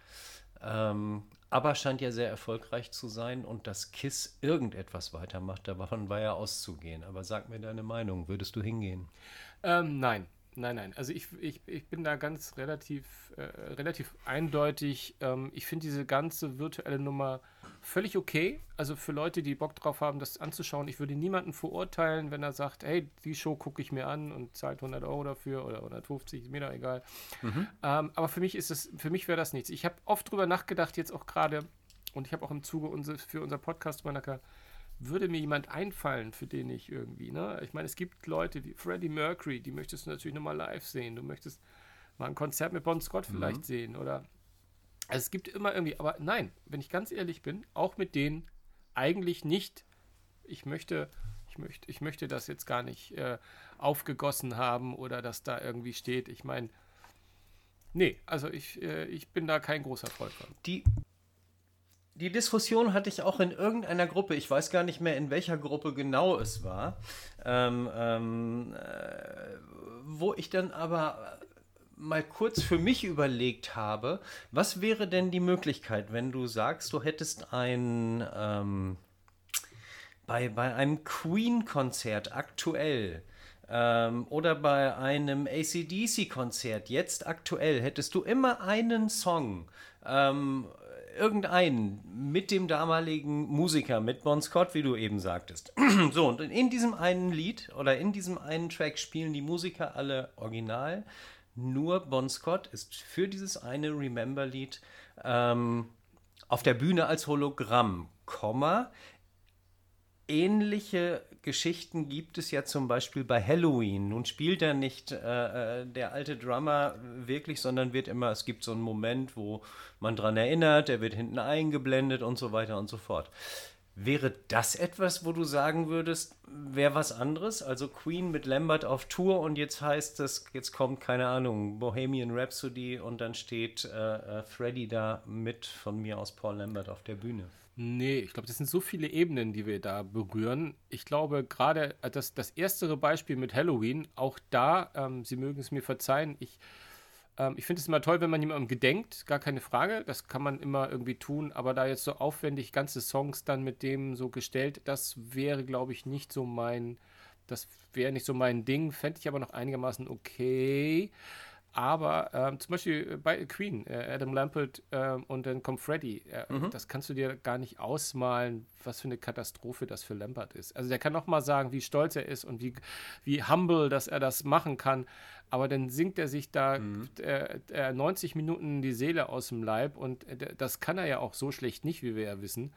Ähm, aber scheint ja sehr erfolgreich zu sein und dass KISS irgendetwas weitermacht, davon war ja auszugehen. Aber sag mir deine Meinung, würdest du hingehen? Ähm, nein, Nein, nein. Also ich, ich, ich bin da ganz relativ, äh, relativ eindeutig. Ähm, ich finde diese ganze virtuelle Nummer völlig okay. Also für Leute, die Bock drauf haben, das anzuschauen. Ich würde niemanden verurteilen, wenn er sagt, hey, die Show gucke ich mir an und zahlt 100 Euro dafür oder 150, ist mir da egal. Mhm. Ähm, aber für mich ist es, für mich wäre das nichts. Ich habe oft drüber nachgedacht, jetzt auch gerade, und ich habe auch im Zuge unser, für unser Podcast drüber nachgedacht, würde mir jemand einfallen, für den ich irgendwie, ne? Ich meine, es gibt Leute wie Freddie Mercury, die möchtest du natürlich nochmal live sehen. Du möchtest mal ein Konzert mit Bon Scott vielleicht mhm. sehen oder. Also es gibt immer irgendwie, aber nein, wenn ich ganz ehrlich bin, auch mit denen eigentlich nicht. Ich möchte, ich möchte, ich möchte das jetzt gar nicht äh, aufgegossen haben oder dass da irgendwie steht. Ich meine, nee, also ich, äh, ich bin da kein großer Freund von. Die die Diskussion hatte ich auch in irgendeiner Gruppe, ich weiß gar nicht mehr, in welcher Gruppe genau es war, ähm, ähm, äh, wo ich dann aber mal kurz für mich überlegt habe, was wäre denn die Möglichkeit, wenn du sagst, du hättest ein ähm, bei, bei einem Queen-Konzert aktuell ähm, oder bei einem ACDC-Konzert jetzt aktuell hättest du immer einen Song ähm, irgendeinen mit dem damaligen Musiker, mit Bon Scott, wie du eben sagtest. [clears throat] so, und in diesem einen Lied oder in diesem einen Track spielen die Musiker alle original. Nur Bon Scott ist für dieses eine Remember-Lied ähm, auf der Bühne als Hologramm, Komma. Ähnliche Geschichten gibt es ja zum Beispiel bei Halloween. Nun spielt er nicht äh, äh, der alte Drummer wirklich, sondern wird immer, es gibt so einen Moment, wo man dran erinnert, er wird hinten eingeblendet und so weiter und so fort. Wäre das etwas, wo du sagen würdest, wäre was anderes? Also Queen mit Lambert auf Tour und jetzt heißt es, jetzt kommt, keine Ahnung, Bohemian Rhapsody und dann steht äh, äh Freddy da mit von mir aus Paul Lambert auf der Bühne. Nee, ich glaube, das sind so viele Ebenen, die wir da berühren. Ich glaube, gerade äh, das, das erstere Beispiel mit Halloween, auch da, ähm, Sie mögen es mir verzeihen, ich, ähm, ich finde es immer toll, wenn man jemandem gedenkt, gar keine Frage, das kann man immer irgendwie tun, aber da jetzt so aufwendig ganze Songs dann mit dem so gestellt, das wäre, glaube ich, nicht so mein, das wäre nicht so mein Ding, fände ich aber noch einigermaßen okay. Aber ähm, zum Beispiel bei Queen, äh, Adam Lampert äh, und dann kommt Freddy. Äh, mhm. Das kannst du dir gar nicht ausmalen, was für eine Katastrophe das für Lampert ist. Also der kann noch mal sagen, wie stolz er ist und wie, wie humble, dass er das machen kann. Aber dann singt er sich da mhm. 90 Minuten die Seele aus dem Leib und äh, das kann er ja auch so schlecht nicht, wie wir ja wissen.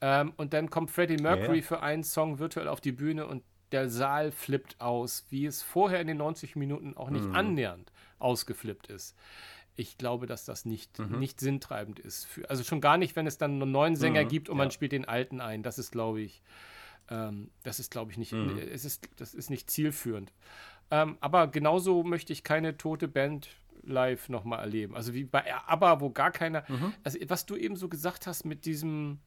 Ähm, und dann kommt Freddie Mercury ja. für einen Song virtuell auf die Bühne und der Saal flippt aus, wie es vorher in den 90 Minuten auch nicht mhm. annähernd ausgeflippt ist. ich glaube, dass das nicht, mhm. nicht sinntreibend ist. Für, also schon gar nicht, wenn es dann einen neuen Sänger mhm, gibt und ja. man spielt den alten ein. Das ist, glaube ich, ähm, das ist, glaube ich, nicht, mhm. es ist, das ist nicht zielführend. Ähm, aber genauso möchte ich keine tote Band live nochmal erleben. Also wie bei ABBA, wo gar keiner. Mhm. Also was du eben so gesagt hast mit diesem.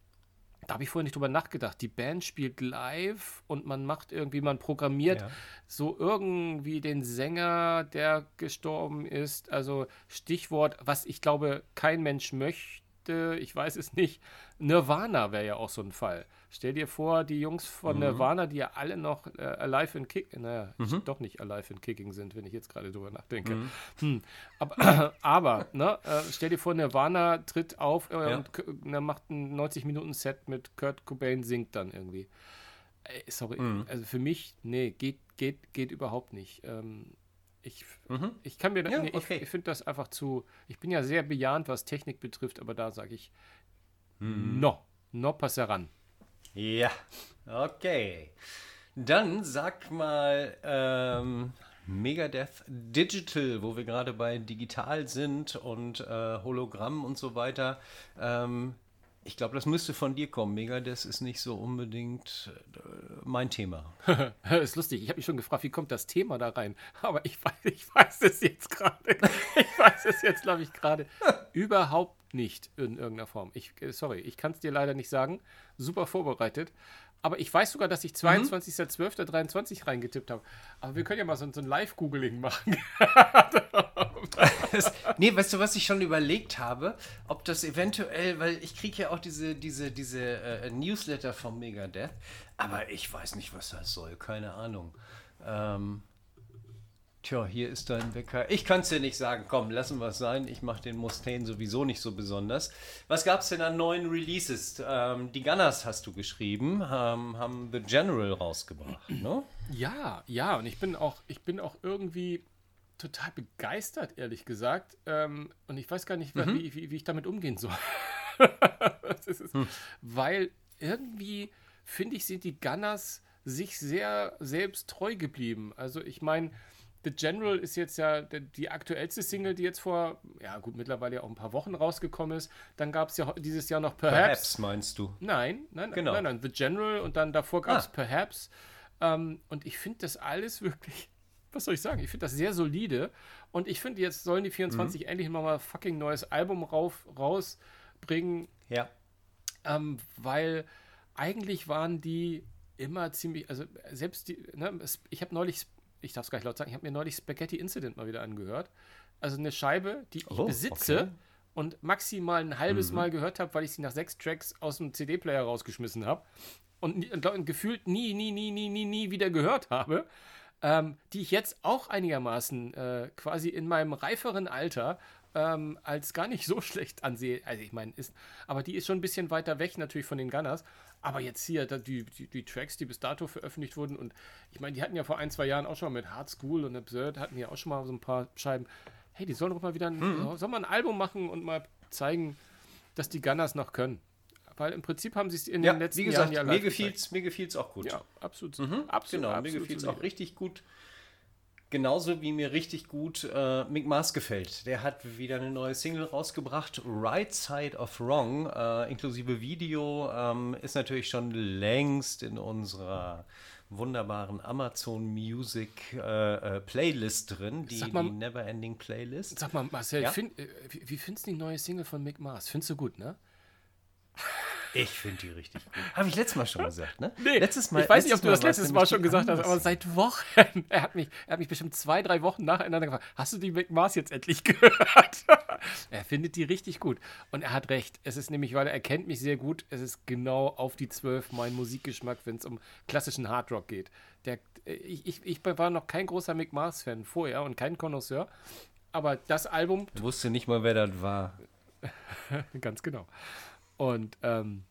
Da habe ich vorher nicht drüber nachgedacht. Die Band spielt live und man macht irgendwie, man programmiert ja. so irgendwie den Sänger, der gestorben ist. Also Stichwort, was ich glaube, kein Mensch möchte, ich weiß es nicht. Nirvana wäre ja auch so ein Fall. Stell dir vor, die Jungs von mhm. Nirvana, die ja alle noch äh, Alive and Kick, naja, mhm. doch nicht Alive and Kicking sind, wenn ich jetzt gerade drüber nachdenke. Mhm. Hm. Aber, [clears throat] aber ne, äh, stell dir vor, Nirvana tritt auf äh, ja. und äh, macht ein 90-Minuten-Set mit Kurt Cobain singt dann irgendwie. Ey, sorry, mhm. also für mich, nee, geht, geht, geht überhaupt nicht. Ähm, ich, mhm. ich kann mir, ja, nee, okay. ich, ich finde das einfach zu, ich bin ja sehr bejahend, was Technik betrifft, aber da sage ich, mhm. no, no passeran. Ja, okay. Dann sag mal ähm, Megadeth Digital, wo wir gerade bei digital sind und äh, Hologramm und so weiter. Ähm, ich glaube, das müsste von dir kommen. Megadeth ist nicht so unbedingt äh, mein Thema. [laughs] ist lustig. Ich habe mich schon gefragt, wie kommt das Thema da rein? Aber ich weiß, ich weiß es jetzt gerade. Ich weiß es jetzt, glaube ich, gerade [laughs] überhaupt nicht in irgendeiner Form. Ich, äh, sorry, ich kann es dir leider nicht sagen. Super vorbereitet. Aber ich weiß sogar, dass ich 22.12.23 mhm. reingetippt habe. Aber wir können ja mal so, so ein Live-Googling machen. [laughs] nee, weißt du, was ich schon überlegt habe? Ob das eventuell, weil ich kriege ja auch diese, diese, diese äh, Newsletter vom Megadeth, aber ich weiß nicht, was das soll. Keine Ahnung. Ähm, Tja, hier ist dein Wecker. Ich kann es dir nicht sagen. Komm, lassen wir es sein. Ich mache den Mustaine sowieso nicht so besonders. Was gab es denn an neuen Releases? Ähm, die Gunners hast du geschrieben, ähm, haben The General rausgebracht, ne? Ja, ja. Und ich bin auch, ich bin auch irgendwie total begeistert, ehrlich gesagt. Ähm, und ich weiß gar nicht, mhm. wie, wie, wie, ich damit umgehen soll. [laughs] ist, hm. Weil irgendwie, finde ich, sind die Gunners sich sehr selbst treu geblieben. Also ich meine, The General ist jetzt ja die aktuellste Single, die jetzt vor, ja gut, mittlerweile ja auch ein paar Wochen rausgekommen ist. Dann gab es ja dieses Jahr noch Perhaps. Perhaps meinst du? Nein, nein, genau. nein, nein. The General und dann davor gab es ah. Perhaps. Ähm, und ich finde das alles wirklich, [laughs] was soll ich sagen? Ich finde das sehr solide. Und ich finde, jetzt sollen die 24 mhm. endlich mal ein fucking neues Album rauf, rausbringen. Ja. Ähm, weil eigentlich waren die immer ziemlich, also selbst die, ne, ich habe neulich ich darf es gleich laut sagen, ich habe mir neulich Spaghetti Incident mal wieder angehört. Also eine Scheibe, die ich oh, besitze okay. und maximal ein halbes mhm. Mal gehört habe, weil ich sie nach sechs Tracks aus dem CD-Player rausgeschmissen habe und, und, und, gefühlt nie, nie, nie, nie, nie, nie wieder gehört habe. Ähm, die ich jetzt auch einigermaßen äh, quasi in meinem reiferen Alter ähm, als gar nicht so [laughs] schlecht ansehe. Also ich meine, ist, aber die ist schon ein bisschen weiter weg natürlich von den Gunners. Aber jetzt hier, die, die, die, Tracks, die bis dato veröffentlicht wurden, und ich meine, die hatten ja vor ein, zwei Jahren auch schon mal mit Hard School und Absurd, hatten ja auch schon mal so ein paar Scheiben. Hey, die sollen doch mal wieder ein, mhm. soll mal ein Album machen und mal zeigen, dass die Gunners noch können. Weil im Prinzip haben sie es in ja, den letzten wie gesagt, Jahren ja mir gefiel's, Mir gefiel es auch gut. Ja, absolut. Mhm, absolut genau, absolut mir gefiel es auch richtig gut. Genauso wie mir richtig gut äh, Mick Mars gefällt. Der hat wieder eine neue Single rausgebracht, Right Side of Wrong, äh, inklusive Video. Ähm, ist natürlich schon längst in unserer wunderbaren Amazon Music äh, äh Playlist drin, die, mal, die Neverending Playlist. Sag mal, Marcel, ja? find, äh, wie, wie findest du die neue Single von Mick Mars? Findest du gut, ne? Ich finde die richtig gut. Habe ich letztes Mal schon gesagt, ne? Nee, letztes Mal, ich weiß nicht, ob du das letztes Mal, schon gesagt hast, aber seit Wochen. [laughs] Er hat, mich, er hat mich bestimmt zwei, drei Wochen nacheinander gefragt: Hast du die McMars jetzt endlich [laughs] gehört? er findet die richtig gut. Und er hat recht. Es ist nämlich, weil er kennt mich sehr gut, es ist genau auf die zwölf mein Musikgeschmack, wenn es um klassischen Hardrock geht. Der, ich, ich, ich war noch kein großer McMars-Fan vorher und kein Connoisseur. Aber das Album. Ich wusste nicht mal, wer das war. [laughs] Ganz genau. Und ähm,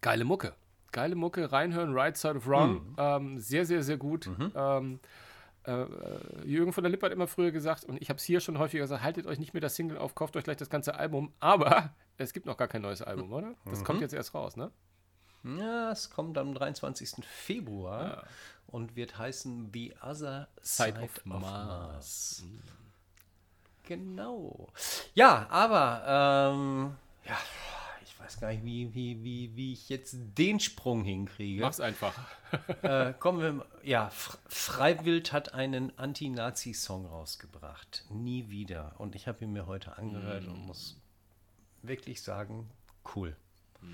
geile Mucke. Geile Mucke, reinhören, Right Side of Wrong. Mhm. Ähm, sehr, sehr, sehr gut. Mhm. Ähm, äh, Jürgen von der Lippe hat immer früher gesagt, und ich habe es hier schon häufiger gesagt, haltet euch nicht mehr das Single auf, kauft euch gleich das ganze Album. Aber [laughs] es gibt noch gar kein neues Album, oder? Das mhm. kommt jetzt erst raus, ne? Ja, es kommt am 23. Februar ja. und wird heißen The Other Side, Side of, of, Mars. Mars. Genau. Ja, aber ähm, ja, weiß gar nicht, wie, wie, wie, wie ich jetzt den Sprung hinkriege. Mach's einfach. [laughs] äh, kommen wir, ja, Freiwild hat einen Anti-Nazi-Song rausgebracht. Nie wieder. Und ich habe ihn mir heute angehört mm. und muss wirklich sagen, cool. Mm.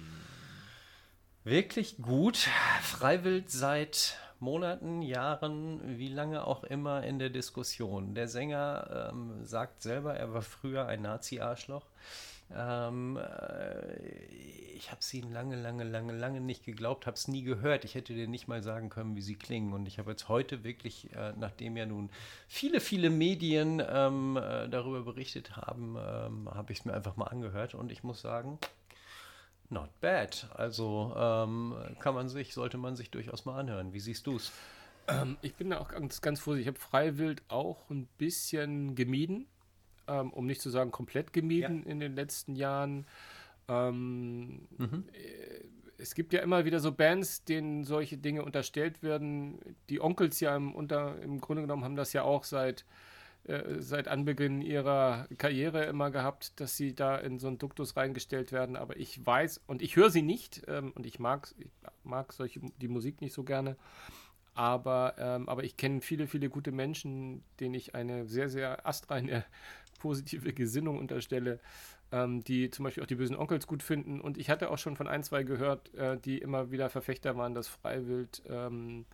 Wirklich gut. Freiwild seit Monaten, Jahren, wie lange auch immer in der Diskussion. Der Sänger ähm, sagt selber, er war früher ein Nazi-Arschloch. Ähm, äh, ich habe sie lange, lange, lange, lange nicht geglaubt, habe es nie gehört. Ich hätte dir nicht mal sagen können, wie sie klingen. Und ich habe jetzt heute wirklich, äh, nachdem ja nun viele, viele Medien ähm, äh, darüber berichtet haben, ähm, habe ich es mir einfach mal angehört. Und ich muss sagen, Not bad. Also ähm, kann man sich, sollte man sich durchaus mal anhören. Wie siehst du es? Ähm, ich bin da auch ganz, ganz vorsichtig. Ich habe Freiwild auch ein bisschen gemieden, ähm, um nicht zu sagen komplett gemieden ja. in den letzten Jahren. Ähm, mhm. Äh, es gibt ja immer wieder so Bands, denen solche Dinge unterstellt werden. Die Onkels ja im, unter, im Grunde genommen haben das ja auch seit äh, seit Anbeginn ihrer Karriere immer gehabt, dass sie da in so einen Duktus reingestellt werden. Aber ich weiß und ich höre sie nicht ähm, und ich mag, ich mag solche, die Musik nicht so gerne. Aber, ähm, aber ich kenne viele, viele gute Menschen, denen ich eine sehr, sehr astreine positive Gesinnung unterstelle, ähm, die zum Beispiel auch die bösen Onkels gut finden. Und ich hatte auch schon von ein, zwei gehört, äh, die immer wieder Verfechter waren, dass Freiwild ähm,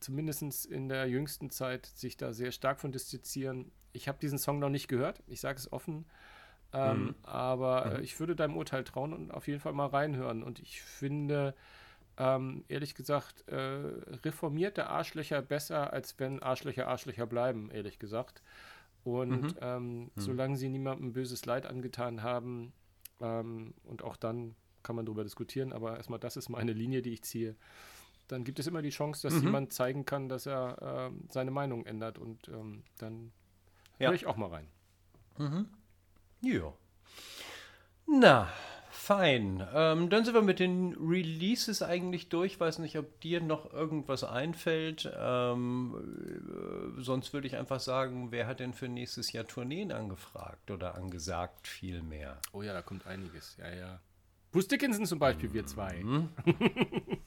zumindest in der jüngsten Zeit sich da sehr stark von distanzieren. Ich habe diesen Song noch nicht gehört, ich sage es offen, ähm, mhm. aber äh, mhm. ich würde deinem Urteil trauen und auf jeden Fall mal reinhören. Und ich finde, ähm, ehrlich gesagt, äh, reformierte Arschlöcher besser, als wenn Arschlöcher Arschlöcher bleiben, ehrlich gesagt. Und mhm. Ähm, mhm. solange sie niemandem böses Leid angetan haben, ähm, und auch dann kann man darüber diskutieren, aber erstmal, das ist meine Linie, die ich ziehe dann gibt es immer die Chance, dass mhm. jemand zeigen kann, dass er äh, seine Meinung ändert und ähm, dann ja. höre ich auch mal rein. Mhm. Ja. Na, fein. Ähm, dann sind wir mit den Releases eigentlich durch. Weiß nicht, ob dir noch irgendwas einfällt. Ähm, äh, sonst würde ich einfach sagen, wer hat denn für nächstes Jahr Tourneen angefragt oder angesagt vielmehr? Oh ja, da kommt einiges. Ja, ja. Bruce Dickinson zum Beispiel, wir zwei. [laughs]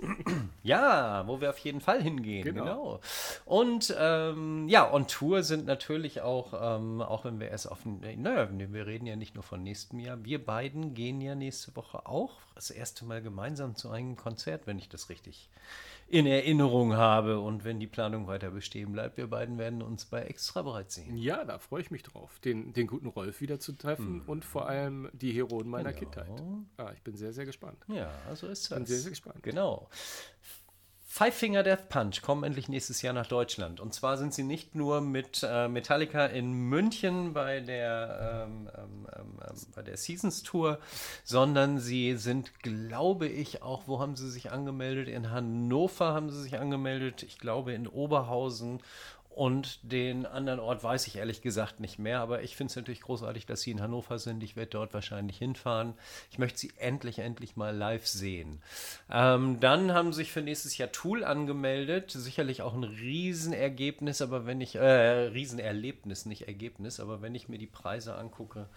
Ja, wo wir auf jeden Fall hingehen. Genau. genau. Und ähm, ja, on Tour sind natürlich auch, ähm, auch wenn wir erst auf, naja, wir reden ja nicht nur von nächstem Jahr, wir beiden gehen ja nächste Woche auch das erste Mal gemeinsam zu einem Konzert, wenn ich das richtig in Erinnerung habe. Und wenn die Planung weiter bestehen bleibt, wir beiden werden uns bei Extra bereit sehen. Ja, da freue ich mich drauf, den, den guten Rolf wieder zu treffen mhm. und vor allem die Heroen meiner genau. Kindheit. Ah, ich bin sehr, sehr gespannt. Ja, so ist das. Ich bin sehr, sehr gespannt. Genau. Five Finger Death Punch kommen endlich nächstes Jahr nach Deutschland. Und zwar sind sie nicht nur mit äh, Metallica in München bei der, ähm, ähm, ähm, ähm, bei der Seasons Tour, sondern sie sind, glaube ich, auch, wo haben sie sich angemeldet? In Hannover haben sie sich angemeldet, ich glaube in Oberhausen und den anderen Ort weiß ich ehrlich gesagt nicht mehr, aber ich finde es natürlich großartig, dass sie in Hannover sind. Ich werde dort wahrscheinlich hinfahren. Ich möchte sie endlich, endlich mal live sehen. Ähm, dann haben sich für nächstes Jahr Tool angemeldet. Sicherlich auch ein Riesenergebnis, aber wenn ich, äh, Riesenerlebnis, nicht Ergebnis, aber wenn ich mir die Preise angucke,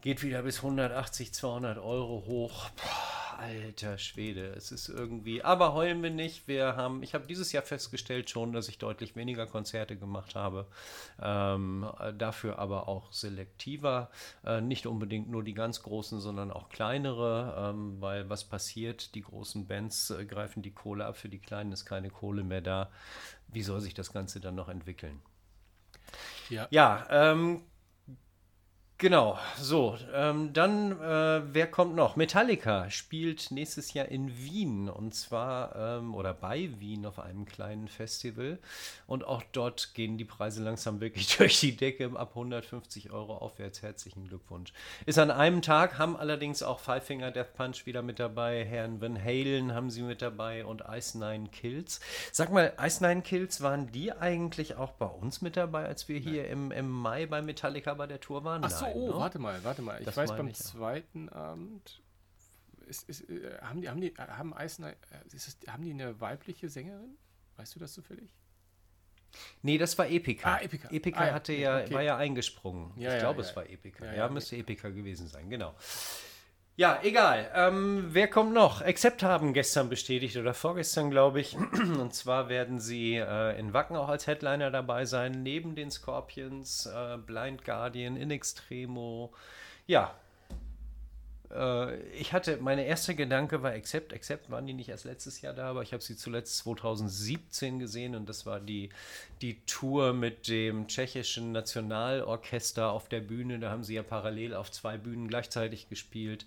geht wieder bis 180, 200 Euro hoch. Puh Alter Schwede, es ist irgendwie. Aber heulen wir nicht. Wir haben, ich habe dieses Jahr festgestellt schon, dass ich deutlich weniger Konzerte gemacht habe. Ähm, dafür aber auch selektiver. Äh, nicht unbedingt nur die ganz großen, sondern auch kleinere. Ähm, weil was passiert? Die großen Bands äh, greifen die Kohle ab. Für die kleinen ist keine Kohle mehr da. Wie soll sich das Ganze dann noch entwickeln? Ja, ja ähm, Genau, so, ähm, dann, äh, wer kommt noch? Metallica spielt nächstes Jahr in Wien und zwar, ähm, oder bei Wien auf einem kleinen Festival und auch dort gehen die Preise langsam wirklich [laughs] durch die Decke ab 150 Euro aufwärts. Herzlichen Glückwunsch. Ist an einem Tag, haben allerdings auch Five Finger Death Punch wieder mit dabei, Herrn Van Halen haben sie mit dabei und Ice Nine Kills. Sag mal, Ice Nine Kills, waren die eigentlich auch bei uns mit dabei, als wir hier im, im Mai bei Metallica bei der Tour waren? Ach so, oh, ne? warte mal, warte mal. Ich das weiß, beim ich zweiten Abend ist, ist, äh, haben die, haben die, haben Eisner, ist es, haben die eine weibliche Sängerin? Weißt du das zufällig? Nee, das war Epica. Ah, Epica. Epica Ah, ja. hatte ja, Okay. war ja eingesprungen. Ja, ich ja, glaube, ja. es war Epica. Ja, Ja, ja, müsste Epica gewesen sein, genau. Ja, egal. Ähm, wer kommt noch? Accept haben gestern bestätigt oder vorgestern, glaube ich. [clears throat] Und zwar werden sie äh, in Wacken auch als Headliner dabei sein, neben den Scorpions, äh, Blind Guardian, In Extremo. Ja. Äh, ich hatte, meine erste Gedanke war Accept. Accept waren die nicht erst letztes Jahr da, aber ich habe sie zuletzt 2017 gesehen und das war die, die Tour mit dem tschechischen Nationalorchester auf der Bühne. Da haben sie ja parallel auf zwei Bühnen gleichzeitig gespielt.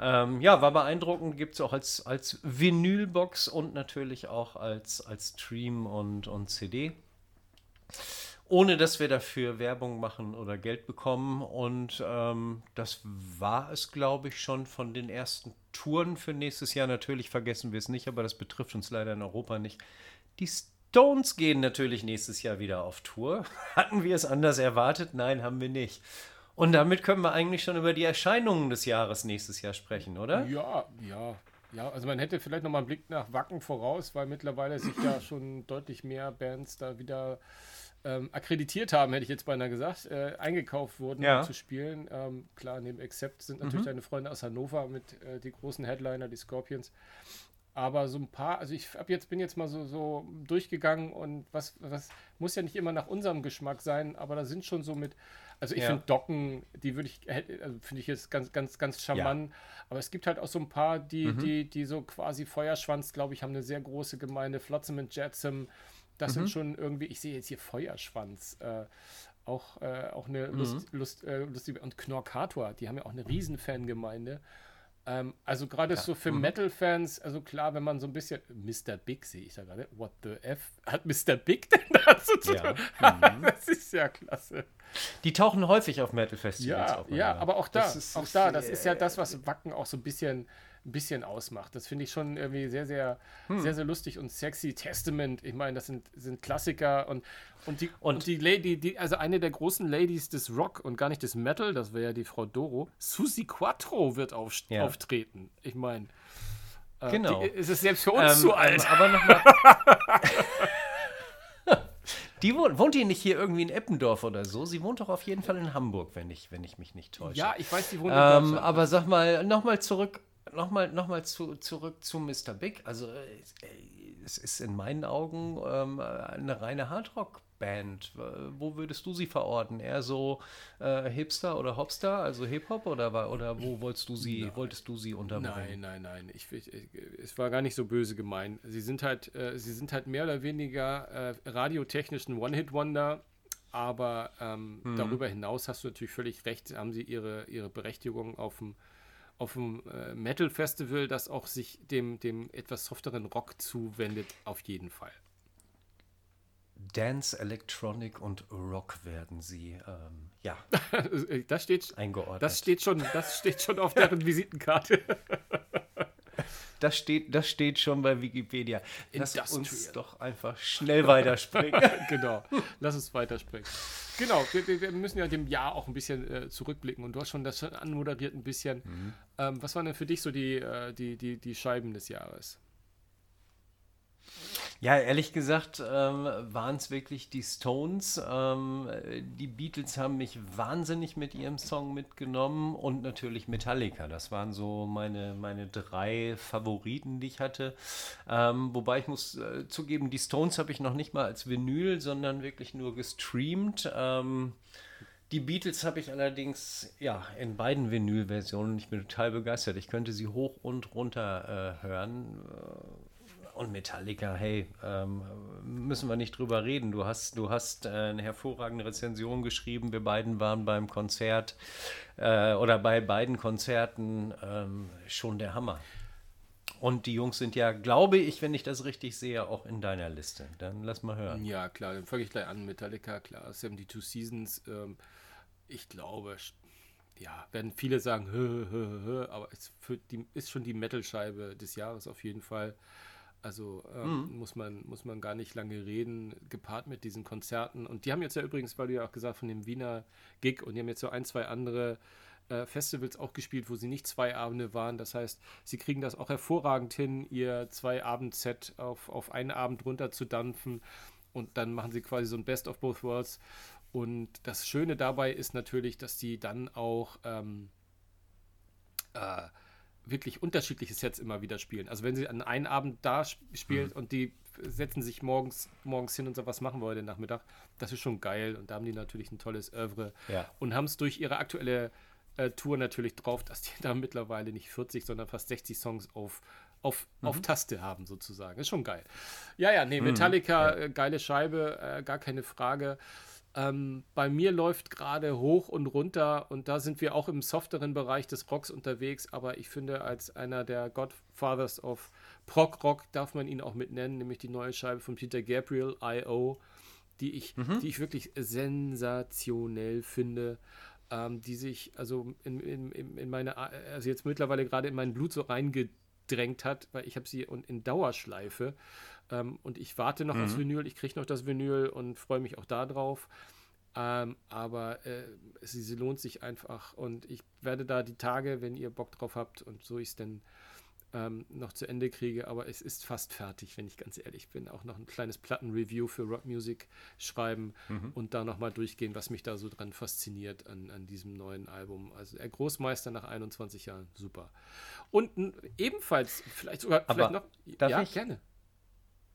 Ähm, ja, war beeindruckend. Gibt es auch als, als Vinylbox und natürlich auch als, als Stream und, und CD ohne dass wir dafür Werbung machen oder Geld bekommen. Und ähm, das war es, glaube ich, schon von den ersten Touren für nächstes Jahr. Natürlich vergessen wir es nicht, aber das betrifft uns leider in Europa nicht. Die Stones gehen natürlich nächstes Jahr wieder auf Tour. [laughs] Hatten wir es anders erwartet? Nein, haben wir nicht. Und damit können wir eigentlich schon über die Erscheinungen des Jahres nächstes Jahr sprechen, oder? Ja, ja. Ja, also man hätte vielleicht nochmal einen Blick nach Wacken voraus, weil mittlerweile sich ja schon deutlich mehr Bands da wieder ähm, akkreditiert haben, hätte ich jetzt beinahe gesagt, äh, eingekauft wurden, Ja. um zu spielen. Ähm, klar, neben Accept sind natürlich deine Freunde aus Hannover mit äh, die großen Headliner, die Scorpions. Aber so ein paar, also ich hab jetzt, bin jetzt mal so, so durchgegangen und was, was muss ja nicht immer nach unserem Geschmack sein, aber da sind schon so mit, also ich Ja. finde Docken, die würde ich, also finde ich jetzt ganz, ganz, ganz charmant. Aber es gibt halt auch so ein paar, die, Mhm. die, die so quasi Feuerschwanz, glaube ich, haben eine sehr große Gemeinde. Flotsam und Jetsam, das Mhm. sind schon irgendwie, ich sehe jetzt hier Feuerschwanz. Äh, auch, äh, auch eine Mhm. Lust, Lust, äh, lustige, und Knorkator, die haben ja auch eine riesen Fangemeinde. Ähm, also gerade so für Mhm. Metal-Fans, also klar, wenn man so ein bisschen, Mr. Big sehe ich da gerade, what the F, hat Mr. Big denn [laughs] dazu zu Ja. tun? Mhm. [laughs] das ist ja klasse. Die tauchen häufig auf Metal-Festivals Ja, auf. ja, aber auch da, Das ist- auch da, das äh, ist ja das, was Wacken auch so ein bisschen, ein bisschen ausmacht. Das finde ich schon irgendwie sehr, sehr, Hm. sehr, sehr lustig und sexy. Testament, ich meine, das sind, sind Klassiker und, und die, Und- und die Lady, die, also eine der großen Ladies des Rock und gar nicht des Metal, das wäre ja die Frau Doro, Susi Quattro wird auf, Ja. auftreten. Ich meine, äh, Genau. Die, ist es selbst für uns Ähm, zu alt. Aber nochmal. [laughs] Die wohnt, wohnt die nicht hier irgendwie in Eppendorf oder so? Sie wohnt doch auf jeden Fall in Hamburg, wenn ich, wenn ich mich nicht täusche. ja, ich weiß, die wohnt in ähm, aber sag mal, nochmal zurück, nochmal noch mal zu, zurück zu Mr. Big. Also, äh, es ist in meinen Augen ähm, eine reine Hardrock-Band. Äh, Wo würdest du sie verorten? Eher so äh, Hipster oder Hopster, also Hip-Hop? Oder, oder wo wolltest du sie, wolltest du sie unterbringen? Nein, nein, nein. Ich, ich, ich, es war gar nicht so böse gemeint. Sie sind halt, äh, sie sind halt mehr oder weniger äh, radiotechnisch ein One-Hit-Wonder. Aber ähm, Mhm. darüber hinaus hast du natürlich völlig recht, haben sie ihre, ihre Berechtigung auf dem, auf dem äh, Metal-Festival, das auch sich dem, dem etwas softeren Rock zuwendet, auf jeden Fall. Dance, Electronic und Rock werden sie, ähm, ja, [laughs] das steht, eingeordnet. das steht schon, das steht schon auf deren Visitenkarte. [laughs] Das steht, das steht schon bei Wikipedia. Lass Industrial. uns doch einfach schnell weiterspringen. [laughs] genau. Lass uns weiterspringen. Genau, wir, wir, müssen ja dem Jahr auch ein bisschen äh, zurückblicken und du hast schon das schon anmoderiert ein bisschen. Ähm, was waren denn für dich so die, äh, die, die, die Scheiben des Jahres? Ja, ehrlich gesagt ähm, waren es wirklich die Stones. Ähm, die Beatles haben mich wahnsinnig mit ihrem Song mitgenommen und natürlich Metallica. Das waren so meine, meine drei Favoriten, die ich hatte. Ähm, wobei ich muss äh, zugeben, die Stones habe ich noch nicht mal als Vinyl, sondern wirklich nur gestreamt. Ähm, Die Beatles habe ich allerdings ja in beiden Vinyl-Versionen. Ich bin total begeistert. Ich könnte sie hoch und runter äh, hören. Und Metallica, hey, ähm, müssen wir nicht drüber reden. Du hast, du hast äh, eine hervorragende Rezension geschrieben. Wir beiden waren beim Konzert äh, oder bei beiden Konzerten ähm, schon der Hammer. Und die Jungs sind ja, glaube ich, wenn ich das richtig sehe, auch in deiner Liste. Dann lass mal hören. Ja, klar, dann fange ich gleich an. Metallica, klar, 72 Seasons. Ähm, ich glaube, ja, werden viele sagen, hö, hö, hö, aber es die, ist schon die Metal-Scheibe des Jahres auf jeden Fall. Also ähm, muss, man, muss man gar nicht lange reden, gepaart mit diesen Konzerten. Und die haben jetzt ja übrigens, weil du ja auch gesagt von dem Wiener Gig und die haben jetzt so ein, zwei andere äh, Festivals auch gespielt, wo sie nicht zwei Abende waren. Das heißt, sie kriegen das auch hervorragend hin, ihr zwei Abend-Set auf, auf einen Abend runter zu dampfen. und dann machen sie quasi so ein Best of Both Worlds. Und das Schöne dabei ist natürlich, dass die dann auch ähm, äh, wirklich unterschiedliche Sets immer wieder spielen. Also wenn sie an einem Abend da spielt mhm. und die setzen sich morgens, morgens hin und sagen, was machen wir heute Nachmittag, das ist schon geil. Und da haben die natürlich ein tolles Övre ja. und haben es durch ihre aktuelle äh, Tour natürlich drauf, dass die [laughs] da mittlerweile nicht 40, sondern fast 60 Songs auf, auf, mhm. auf Taste haben, sozusagen. Ist schon geil. Ja, ja, nee, mhm. Metallica, mhm. Äh, geile Scheibe, äh, gar keine Frage. Ähm, bei mir läuft gerade hoch und runter und da sind wir auch im softeren Bereich des Rocks unterwegs, aber ich finde, als einer der Godfathers of Prog Rock darf man ihn auch mit nennen, nämlich die neue Scheibe von Peter Gabriel, I.O., die ich, mhm. die ich wirklich sensationell finde. Ähm, die sich also in, in, in meine, also jetzt mittlerweile gerade in mein Blut so reingedrängt hat, weil ich habe sie in Dauerschleife ähm, und ich warte noch mhm. aufs Vinyl, ich kriege noch das Vinyl und freue mich auch darauf. Ähm, aber äh, sie, sie, lohnt sich einfach und ich werde da die Tage, wenn ihr Bock drauf habt und so ich es denn ähm, noch zu Ende kriege, aber es ist fast fertig, wenn ich ganz ehrlich bin. Auch noch ein kleines Plattenreview für Rock Music schreiben mhm. und da nochmal durchgehen, was mich da so dran fasziniert an, an diesem neuen Album. Also der Großmeister nach 21 Jahren, super. Und ebenfalls, vielleicht sogar, aber vielleicht noch, darf ja, ich, gerne.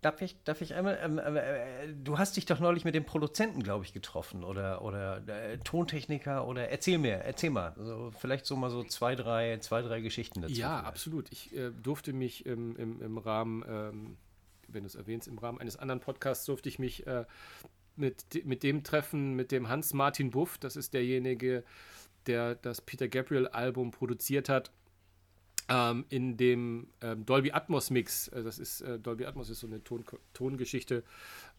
Darf ich, darf ich einmal, ähm, äh, äh, du hast dich doch neulich mit dem Produzenten, glaube ich, getroffen oder, oder äh, Tontechniker oder erzähl mir, erzähl mal, also vielleicht so mal so zwei, drei, zwei, drei Geschichten dazu. Ja, vielleicht. absolut. Ich äh, durfte mich im, im, im Rahmen, ähm, wenn du es erwähnst, im Rahmen eines anderen Podcasts durfte ich mich äh, mit, mit dem treffen, mit dem Hans-Martin Buff, das ist derjenige, der das Peter Gabriel-Album produziert hat ähm, in dem ähm, Dolby Atmos Mix, äh, das ist äh, Dolby Atmos ist so eine Ton Tongeschichte,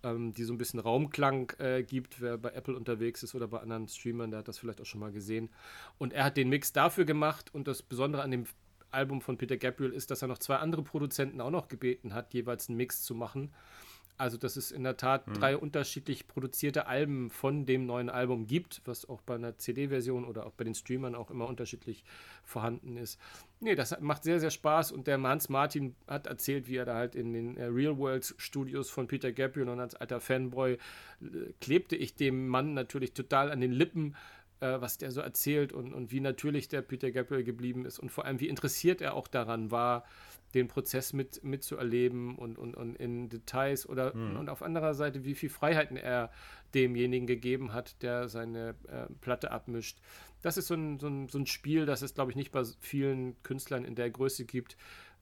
ähm, die so ein bisschen Raumklang äh, gibt, wer bei Apple unterwegs ist oder bei anderen Streamern, der hat das vielleicht auch schon mal gesehen. Und er hat den Mix dafür gemacht und das Besondere an dem Album von Peter Gabriel ist, dass er noch zwei andere Produzenten auch noch gebeten hat, jeweils einen Mix zu machen. Also, dass es in der Tat mhm. drei unterschiedlich produzierte Alben von dem neuen Album gibt, was auch bei einer CD-Version oder auch bei den Streamern auch immer unterschiedlich vorhanden ist. Nee, das macht sehr, sehr Spaß und der Hans Martin hat erzählt, wie er da halt in den äh, Real World Studios von Peter Gabriel und als alter Fanboy äh, klebte ich dem Mann natürlich total an den Lippen, äh, was der so erzählt und, und wie natürlich der Peter Gabriel geblieben ist und vor allem wie interessiert er auch daran war, den Prozess mit, mitzuerleben und, und, und in Details oder mhm. und auf anderer Seite, wie viel Freiheiten er demjenigen gegeben hat, der seine äh, Platte abmischt. Das ist so ein, so, ein, so ein Spiel, das es, glaube ich, nicht bei vielen Künstlern in der Größe gibt,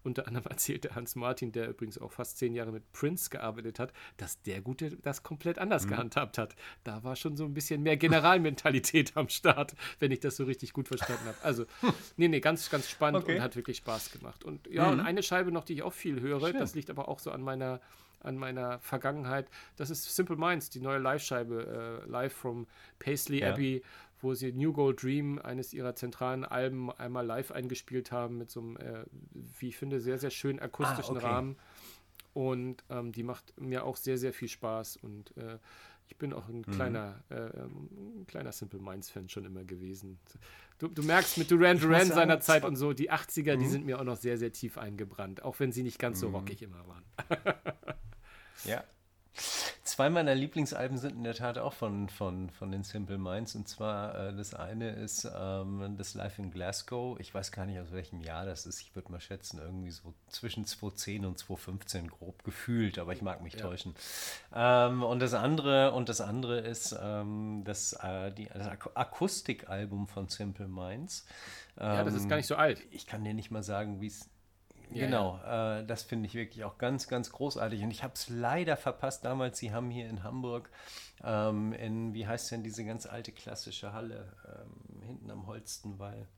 unter anderem [laughs] erzählte Hans Martin, der übrigens auch fast zehn Jahre mit Prince gearbeitet hat, dass der Gute das komplett anders mhm. gehandhabt hat. Da war schon so ein bisschen mehr Generalmentalität [laughs] am Start, wenn ich das so richtig gut verstanden habe. Also, [laughs] nee, nee, ganz, ganz spannend okay. und hat wirklich Spaß gemacht. Und ja, mhm. und eine Scheibe noch, die ich auch viel höre, Schön. das liegt aber auch so an meiner an meiner Vergangenheit. Das ist Simple Minds, die neue Live-Scheibe, äh, live from Paisley ja. Abbey wo sie New Gold Dream, eines ihrer zentralen Alben, einmal live eingespielt haben mit so einem, äh, wie ich finde, sehr, sehr schönen akustischen ah, okay. Rahmen. Und ähm, die macht mir auch sehr, sehr viel Spaß. Und äh, ich bin auch ein mhm. kleiner, äh, ein kleiner Simple Minds-Fan schon immer gewesen. Du, du merkst mit Duran Duran seiner Zeit und so, die 80er, mhm. die sind mir auch noch sehr, sehr tief eingebrannt, auch wenn sie nicht ganz so mhm. rockig immer waren. ja, [laughs] Zwei meiner Lieblingsalben sind in der Tat auch von, von, von den Simple Minds. Und zwar äh, das eine ist ähm, das Live in Glasgow. Ich weiß gar nicht, aus welchem Jahr das ist. Ich würde mal schätzen, irgendwie so zwischen 2010 und 2015 grob gefühlt, aber ich mag mich ja. täuschen. Ähm, und das andere, und das andere ist ähm, das, äh, die, das Ak Akustikalbum von Simple Minds. ja, das ist gar nicht so alt. Ich kann dir nicht mal sagen, wie es ja, genau, ja. Äh, das finde ich wirklich auch ganz, ganz großartig. Und ich habe es leider verpasst damals. Sie haben hier in Hamburg, ähm, in, wie heißt denn diese ganz alte klassische Halle, ähm, hinten am Holstenwall.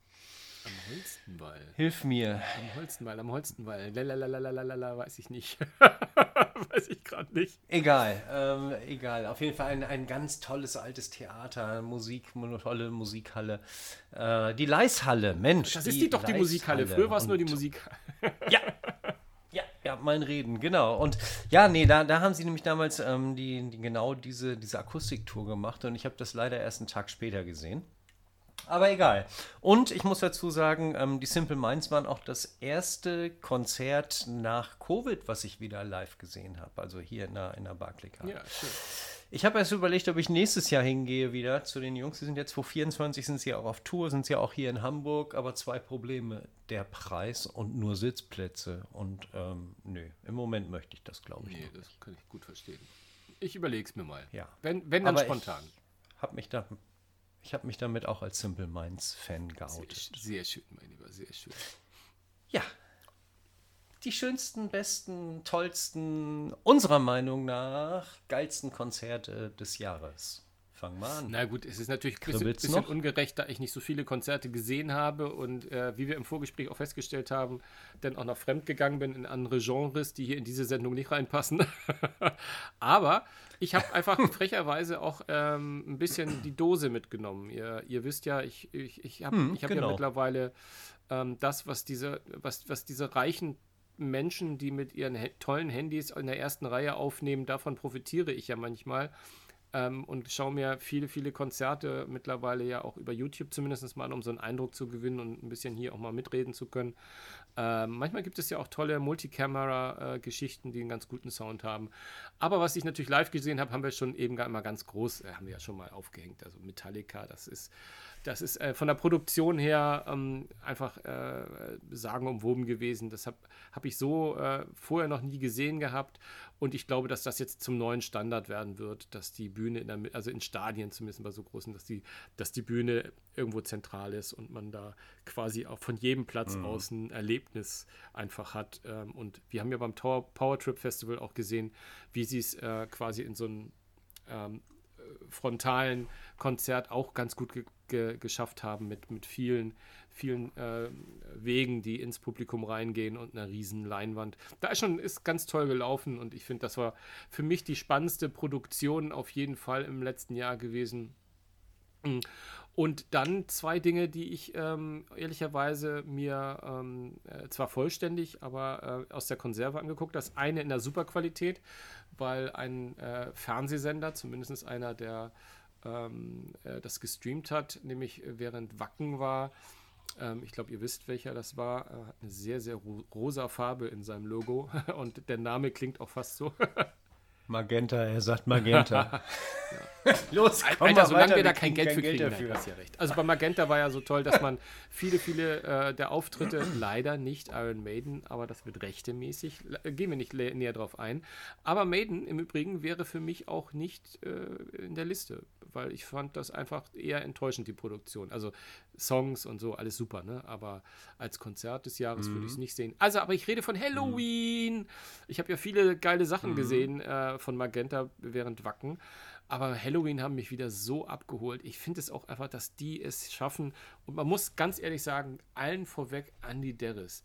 Am Holstenwall. Hilf mir. Am Holstenwall, am Holstenwall. Lalalala, weiß ich nicht. [laughs] weiß ich gerade nicht. Egal, ähm, egal. Auf jeden Fall ein, ein ganz tolles altes Theater, Musik, tolle Musikhalle. Äh, die Leishalle, Mensch. Das ist die, doch die Musikhalle. Früher war es nur die Musikhalle. [laughs] ja. Ja, ja, mein Reden, genau. Und ja, nee, da, da haben sie nämlich damals ähm, die, die, genau diese, diese Akustiktour gemacht und ich habe das leider erst einen Tag später gesehen. Aber egal. Und ich muss dazu sagen, ähm, die Simple Minds waren auch das erste Konzert nach Covid, was ich wieder live gesehen habe. Also hier in der, in der Barclaycard. Ja, schön. Ich habe erst überlegt, ob ich nächstes Jahr hingehe wieder zu den Jungs. Die sind jetzt vor 24, sind sie auch auf Tour, sind sie auch hier in Hamburg, aber zwei Probleme. Der Preis und nur Sitzplätze. Und ähm, nö, im Moment möchte ich das, glaube ich. Nee, das kann ich gut verstehen. Ich überlege es mir mal. Ja. Wenn, wenn dann aber spontan. Ich habe mich da ich habe mich damit auch als Simple Minds Fan geoutet. Sehr, sehr, schön, mein Lieber, sehr schön. Ja. Die schönsten, besten, tollsten, unserer Meinung nach, geilsten Konzerte des Jahres. Fang mal an. Na gut, es ist natürlich ein bisschen, bisschen ungerecht, da ich nicht so viele Konzerte gesehen habe und äh, wie wir im Vorgespräch auch festgestellt haben, dann auch noch fremd gegangen bin in andere Genres, die hier in diese Sendung nicht reinpassen. [laughs] Aber ich habe einfach [laughs] frecherweise auch ähm, ein bisschen die Dose mitgenommen. Ihr, ihr wisst ja, ich, ich, ich habe hm, hab genau. ja mittlerweile ähm, das, was diese, was, was diese reichen Menschen, die mit ihren tollen Handys in der ersten Reihe aufnehmen, davon profitiere ich ja manchmal ähm, und schaue mir viele, viele Konzerte mittlerweile ja auch über YouTube zumindest mal an, um so einen Eindruck zu gewinnen und ein bisschen hier auch mal mitreden zu können. Ähm, manchmal gibt es ja auch tolle Multicamera-Geschichten, die einen ganz guten Sound haben. Aber was ich natürlich live gesehen habe, haben wir schon eben mal ganz groß, äh, haben wir ja schon mal aufgehängt. Also Metallica, das ist das ist äh, von der Produktion her ähm, einfach äh, sagenumwoben gewesen. Das habe hab ich so äh, vorher noch nie gesehen gehabt. Und ich glaube, dass das jetzt zum neuen Standard werden wird, dass die Bühne, in der, also in Stadien zumindest bei so großen, dass die, dass die Bühne irgendwo zentral ist und man da quasi auch von jedem Platz mhm. aus ein Erlebnis einfach hat. Ähm, und wir haben ja beim Tower, Power Trip Festival auch gesehen, wie sie es äh, quasi in so einem ähm, frontalen Konzert auch ganz gut ge ge geschafft haben mit, mit vielen, vielen äh, Wegen, die ins Publikum reingehen und einer riesen Leinwand. Da ist schon ist ganz toll gelaufen und ich finde, das war für mich die spannendste Produktion auf jeden Fall im letzten Jahr gewesen. Und dann zwei Dinge, die ich ähm, ehrlicherweise mir ähm, äh, zwar vollständig, aber äh, aus der Konserve angeguckt. Das eine in der Superqualität, weil ein äh, Fernsehsender, zumindest einer, der ähm, äh, das gestreamt hat, nämlich während Wacken war, ähm, ich glaube, ihr wisst, welcher das war, er hat eine sehr, sehr ro rosa Farbe in seinem Logo [laughs] und der Name klingt auch fast so. [laughs] Magenta, er sagt Magenta. [laughs] Los, komm Alter, solange weiter, wir da kein Geld für kriegen, Geld dafür. Nein, ja recht. Also bei Magenta war ja so toll, dass man viele, viele äh, der Auftritte, [clears throat] leider nicht Iron Maiden, aber das wird rechtemäßig, gehen wir nicht näher drauf ein. Aber Maiden im Übrigen wäre für mich auch nicht äh, in der Liste, weil ich fand das einfach eher enttäuschend, die Produktion. Also Songs und so, alles super, ne? Aber als Konzert des Jahres mhm. würde ich es nicht sehen. Also, aber ich rede von Halloween. Mhm. Ich habe ja viele geile Sachen mhm. gesehen äh, von Magenta während Wacken. Aber Halloween haben mich wieder so abgeholt. Ich finde es auch einfach, dass die es schaffen. Und man muss ganz ehrlich sagen, allen vorweg Andy Derris,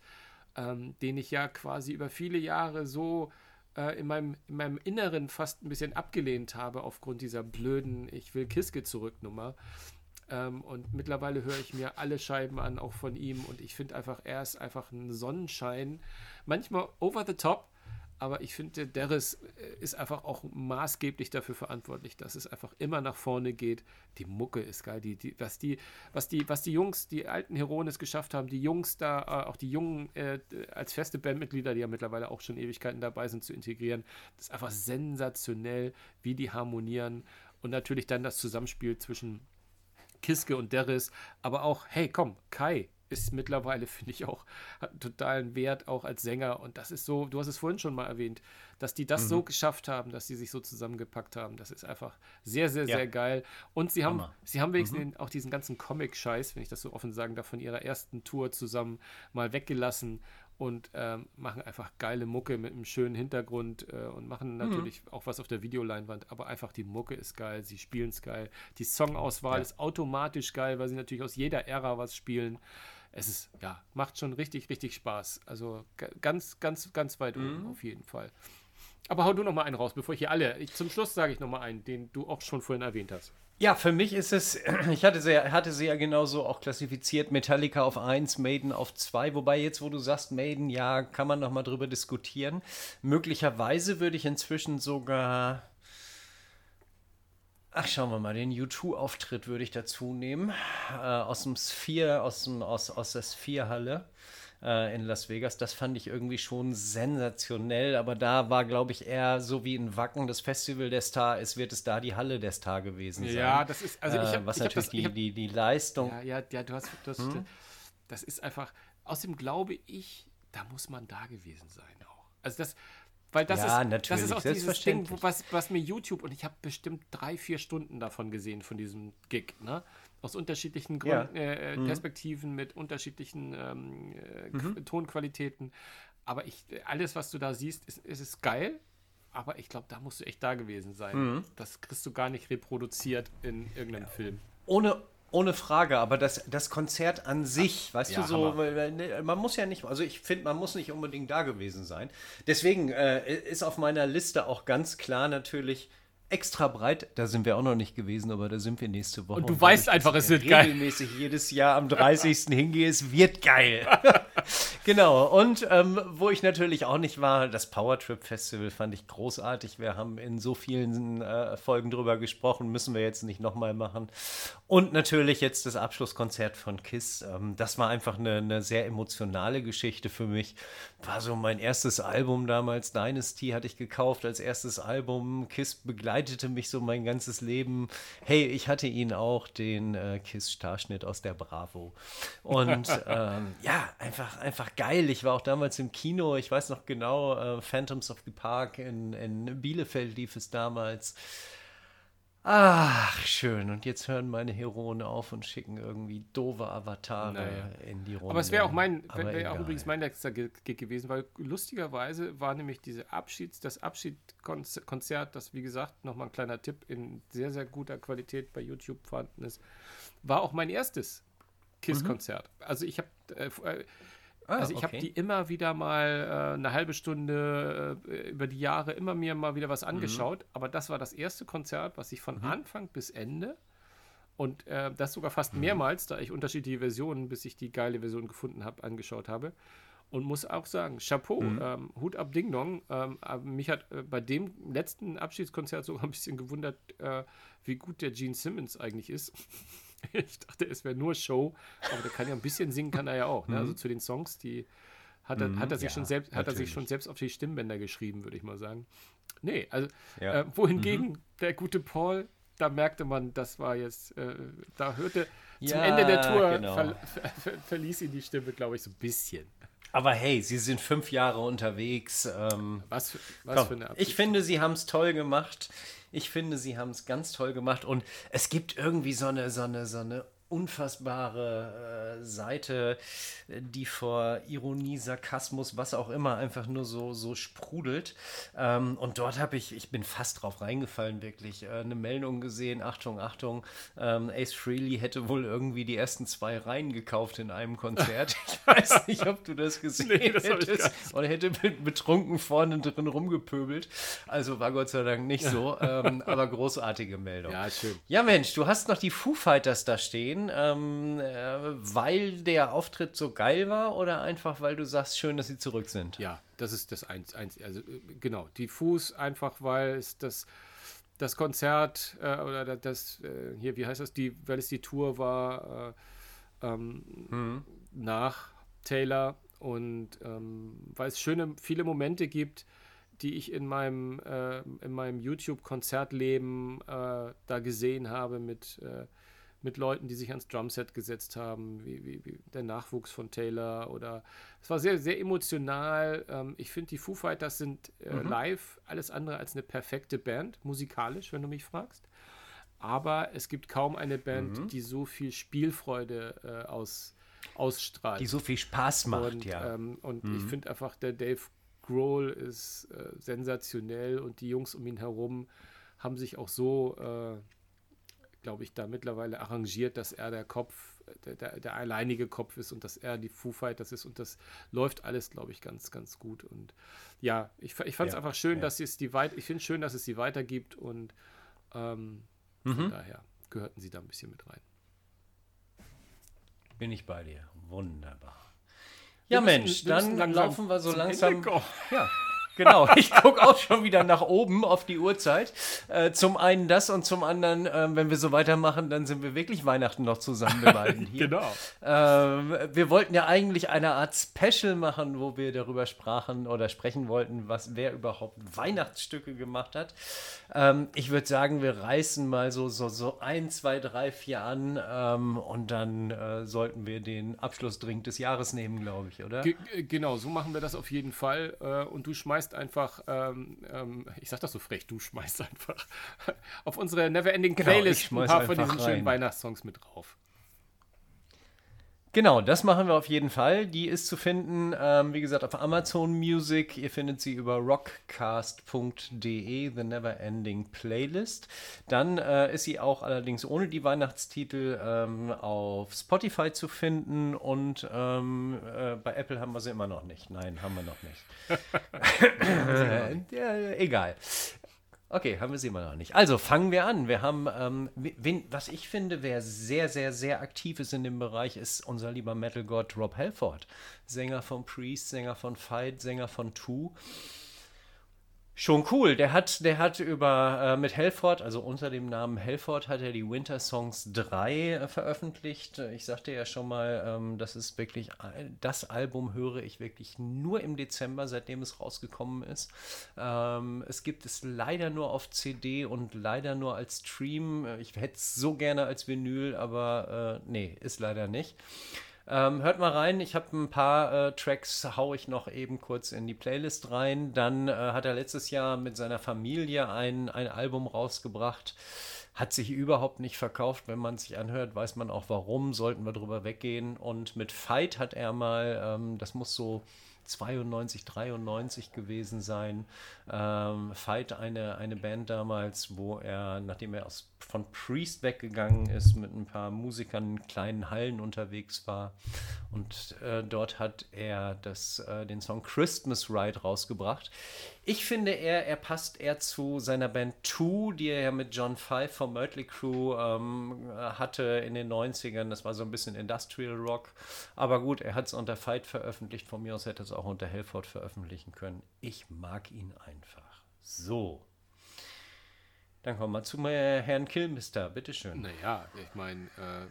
ähm, den ich ja quasi über viele Jahre so äh, in, meinem, in meinem Inneren fast ein bisschen abgelehnt habe aufgrund dieser blöden Ich will Kiske zurück Nummer. Ähm, und mittlerweile höre ich mir alle Scheiben an, auch von ihm. Und ich finde einfach, er ist einfach ein Sonnenschein. Manchmal over the top, aber ich finde, Derris äh, ist einfach auch maßgeblich dafür verantwortlich, dass es einfach immer nach vorne geht. Die Mucke ist geil. Die, die, was, die, was, die, was die Jungs, die alten Heroes geschafft haben, die Jungs da, äh, auch die Jungen äh, als feste Bandmitglieder, die ja mittlerweile auch schon Ewigkeiten dabei sind, zu integrieren, das ist einfach sensationell, wie die harmonieren. Und natürlich dann das Zusammenspiel zwischen Kiske und Derris, aber auch, hey, komm, Kai ist mittlerweile, [laughs] finde ich, auch totalen Wert, auch als Sänger. Und das ist so, du hast es vorhin schon mal erwähnt, dass die das mhm. so geschafft haben, dass sie sich so zusammengepackt haben. Das ist einfach sehr, sehr, ja. sehr geil. Und sie haben, sie haben wenigstens mhm. auch diesen ganzen Comic-Scheiß, wenn ich das so offen sagen darf, von ihrer ersten Tour zusammen mal weggelassen und ähm, machen einfach geile Mucke mit einem schönen Hintergrund äh, und machen mhm. natürlich mhm. auch was auf der Videoleinwand, aber einfach die Mucke ist geil, sie spielen es geil. Die Songauswahl ja. ist automatisch geil, weil sie natürlich aus jeder Ära was spielen. Es ist, ja, macht schon richtig, richtig Spaß. Also ganz, ganz, ganz weit mhm. oben auf jeden Fall. Aber hau du noch mal einen raus, bevor ich hier alle. Ich, zum Schluss sage ich noch mal einen, den du auch schon vorhin erwähnt hast. Ja, für mich ist es, [clears throat] ich hatte sie, hatte sie ja genauso auch klassifiziert, Metallica auf 1, Maiden auf 2, wobei jetzt, wo du sagst Maiden, ja, kann man noch mal drüber diskutieren. Möglicherweise würde ich inzwischen sogar Ach, schauen wir mal, den U2-Auftritt würde ich dazu nehmen. Äh, aus dem Sphere, aus, dem, aus, aus der Sphere-Halle äh, in Las Vegas. Das fand ich irgendwie schon sensationell, aber da war, glaube ich, eher so wie in Wacken das Festival der Star ist, wird es da die Halle der Star gewesen sein. Ja, das ist, also ich Äh, hab, was ich natürlich das, die, hab, die, die Leistung. ja, ja, ja, du hast, du hast Hm? das ist einfach, außerdem glaube ich, da muss man da gewesen sein auch. Also das, weil das Ja, ist, das natürlich, ist auch dieses Ding, was, was mir YouTube, und ich habe bestimmt drei, vier Stunden davon gesehen, von diesem Gig, ne? Aus unterschiedlichen Ja. Gründen, äh, Mhm. Perspektiven, mit unterschiedlichen ähm, äh, Qu- Tonqualitäten. Aber ich, alles, was du da siehst, ist, ist, ist geil. Aber ich glaube, da musst du echt da gewesen sein. Mhm. Das kriegst du gar nicht reproduziert in irgendeinem Film. Ohne, ohne Frage, aber das, das Konzert an sich, weißt Ja, du, so, Hammer. ne, man muss ja nicht, also ich finde, man muss nicht unbedingt da gewesen sein. Deswegen äh, ist auf meiner Liste auch ganz klar natürlich extra breit, da sind wir auch noch nicht gewesen, aber da sind wir nächste Woche. Und du weil weißt einfach, es wird geil. regelmäßig jedes Jahr am 30. hingehe, es wird geil. [laughs] genau, und ähm, wo ich natürlich auch nicht war, das Powertrip Festival fand ich großartig. Wir haben in so vielen äh, Folgen drüber gesprochen, müssen wir jetzt nicht nochmal machen. Und natürlich jetzt das Abschlusskonzert von Kiss. Ähm, das war einfach eine, eine sehr emotionale Geschichte für mich. War so mein erstes Album damals. Dynasty hatte ich gekauft als erstes Album. Kiss begleitete mich so mein ganzes Leben. Hey, ich hatte ihn auch, den äh, Kiss-Starschnitt aus der Bravo. Und [laughs] ähm, ja, einfach, einfach geil. Ich war auch damals im Kino. Ich weiß noch genau, äh, Phantoms of the Park in, in Bielefeld lief es damals. Ach, schön. Und jetzt hören meine Heroen auf und schicken irgendwie doofe Avatare Naja. in die Runde. Aber es wäre auch mein, wäre auch übrigens mein letzter Gig gewesen, weil lustigerweise war nämlich diese Abschieds, das Abschiedskonzert, das wie gesagt nochmal ein kleiner Tipp in sehr sehr guter Qualität bei YouTube vorhanden ist, war auch mein erstes Kiss-Konzert. Also ich habe äh, äh, Ah, also ich habe okay. die immer wieder mal äh, eine halbe Stunde äh, über die Jahre immer mir mal wieder Mhm. was angeschaut. Aber das war das erste Konzert, was ich von Anfang bis Ende und äh, das sogar fast Mhm. mehrmals, da ich unterschiedliche Versionen, bis ich die geile Version gefunden habe, angeschaut habe. Und muss auch sagen, Chapeau, Mhm. ähm, Hut ab Ding Dong. Ähm, mich hat äh, bei dem letzten Abschiedskonzert sogar ein bisschen gewundert, äh, wie gut der Gene Simmons eigentlich ist. [laughs] [laughs] ich dachte, es wäre nur Show, aber der kann ja ein bisschen singen, kann er ja auch. Ne? Also zu den Songs, die hat er, hat er sich Mhm. Ja, schon selbst, hat er sich schon selbst auf die Stimmbänder geschrieben, würde ich mal sagen. Nee, also Ja. äh, wohingegen der gute Paul, da merkte man, das war jetzt, äh, da hörte zum Ja, Ende der Tour genau. ver, ver, ver, verließ ihn die Stimme, glaube ich, so ein bisschen. Aber hey, sie sind fünf Jahre unterwegs. Ähm, Was für, was komm, für eine ich finde, sie haben es toll gemacht. Ich finde, sie haben es ganz toll gemacht. Und es gibt irgendwie so eine, so eine, so eine unfassbare äh, Seite, die vor Ironie, Sarkasmus, was auch immer, einfach nur so, so sprudelt. Ähm, und dort habe ich, ich bin fast drauf reingefallen, wirklich, äh, eine Meldung gesehen. Achtung, Achtung, ähm, Ace Frehley hätte wohl irgendwie die ersten zwei Reihen gekauft in einem Konzert. [laughs] Ich weiß nicht, ob du das gesehen Nee, das hättest. gar nicht. Und er hätte betrunken vorne drin rumgepöbelt. Also war Gott sei Dank nicht so, [laughs] ähm, aber großartige Meldung. Ja, schön. Ja, Mensch, du hast noch die Foo Fighters da stehen, ähm, äh, weil der Auftritt so geil war oder einfach, weil du sagst, schön, dass sie zurück sind? Ja, das ist das eins, eins also äh, genau, diffus einfach, weil es das das Konzert äh, oder da- das äh, hier, wie heißt das, die, weil es die Tour war äh, ähm, nach Taylor. Und ähm, weil es schöne viele Momente gibt, die ich in meinem äh, in meinem YouTube-Konzertleben äh, da gesehen habe mit äh, mit Leuten, die sich ans Drumset gesetzt haben, wie, wie, wie der Nachwuchs von Taylor oder es war sehr, sehr emotional. Ähm, ich finde, die Foo Fighters sind äh, live alles andere als eine perfekte Band, musikalisch, wenn du mich fragst. Aber es gibt kaum eine Band, die so viel Spielfreude äh, aus, ausstrahlt. Die so viel Spaß macht, und ja. ähm, und ich finde einfach, der Dave Grohl ist äh, sensationell und die Jungs um ihn herum haben sich auch so, äh, glaube ich, da mittlerweile arrangiert, dass er der Kopf, der, der, der alleinige Kopf ist und dass er die Foo Fighters ist und das läuft alles, glaube ich, ganz, ganz gut. Und ja, ich, ich fand es Ja, einfach schön, ja. dass es die weit, ich finde schön, dass es sie weitergibt und ähm, Mhm. von daher gehörten sie da ein bisschen mit rein. Bin ich bei dir. Wunderbar. Wir Ja, müssen- Mensch, wir müssen dann laufen wir so langsam. Ja, [laughs] genau. [laughs] Ich gucke auch schon wieder nach oben auf die Uhrzeit. Äh, zum einen das und zum anderen, äh, wenn wir so weitermachen, dann sind wir wirklich Weihnachten noch zusammen, wir beiden [laughs] hier. genau. Ähm, wir wollten ja eigentlich eine Art Special machen, wo wir darüber sprachen oder sprechen wollten, was wer überhaupt Weihnachtsstücke gemacht hat. Ähm, ich würde sagen, wir reißen mal so, so, so ein, zwei, drei, vier an ähm, und dann äh, sollten wir den Abschlussdrink des Jahres nehmen, glaube ich, oder? Ge genau, so machen wir das auf jeden Fall. Äh, und du schmeißt einfach, ähm, ähm, ich sag das so frech, du schmeißt einfach [laughs] auf unsere Neverending Genau, Playlist schmeiß ein paar von diesen schönen rein. Weihnachtssongs mit drauf. Genau, das machen wir auf jeden Fall. Die ist zu finden, ähm, wie gesagt, auf Amazon Music. Ihr findet sie über rockcast.de, The Neverending Playlist. Dann äh, ist sie auch allerdings ohne die Weihnachtstitel ähm, auf Spotify zu finden und ähm, äh, bei Apple haben wir sie immer noch nicht. Nein, haben wir noch nicht. [laughs] [laughs] äh, egal. Okay, haben wir sie immer noch nicht. Also fangen wir an. Wir haben, ähm, wen, was ich finde, wer sehr, sehr, sehr aktiv ist in dem Bereich, ist unser lieber Metal-Gott Rob Halford. Sänger von Priest, Sänger von Fight, Sänger von Two. Schon cool. Der hat, der hat über äh, mit Helford, also unter dem Namen Helford, hat er die Winter Songs 3 äh, veröffentlicht. Ich sagte ja schon mal, ähm, das ist wirklich äh, das Album höre ich wirklich nur im Dezember, seitdem es rausgekommen ist. Ähm, es gibt es leider nur auf CD und leider nur als Stream. Ich hätte es so gerne als Vinyl, aber äh, nee, ist leider nicht. Ähm, hört mal rein, ich habe ein paar äh, Tracks, hau ich noch eben kurz in die Playlist rein. Dann äh, hat er letztes Jahr mit seiner Familie ein, ein Album rausgebracht. Hat sich überhaupt nicht verkauft. Wenn man sich anhört, weiß man auch warum. Sollten wir drüber weggehen. Und mit Fight hat er mal, ähm, das muss so 92, 93 gewesen sein. Ähm, Fight, eine, eine Band damals, wo er, nachdem er aus, von Priest weggegangen ist, mit ein paar Musikern in kleinen Hallen unterwegs war. Und äh, dort hat er das, äh, den Song Christmas Ride rausgebracht. Ich finde, er, er passt eher zu seiner Band Two, die er ja mit John Five vom Mötley Crew ähm, hatte in den 90ern. Das war so ein bisschen Industrial Rock. Aber gut, er hat es unter Fight veröffentlicht. Von mir aus hätte es auch unter Helford veröffentlichen können. Ich mag ihn einfach. So. Dann kommen wir zu äh, Herrn Kilmister. Bitteschön. Naja, ich meine, äh,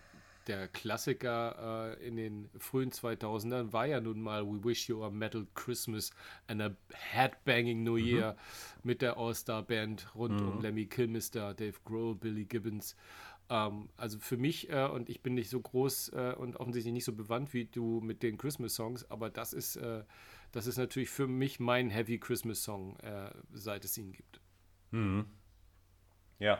der Klassiker äh, in den frühen 2000ern war ja nun mal We Wish You a Metal Christmas and a Headbanging New Year mit der All-Star-Band rund um Lemmy Kilmister, Dave Grohl, Billy Gibbons. Ähm, also für mich, äh, und ich bin nicht so groß äh, und offensichtlich nicht so bewandt wie du mit den Christmas-Songs, aber das ist, äh, das ist natürlich für mich mein Heavy Christmas-Song, äh, seit es ihn gibt. Ja.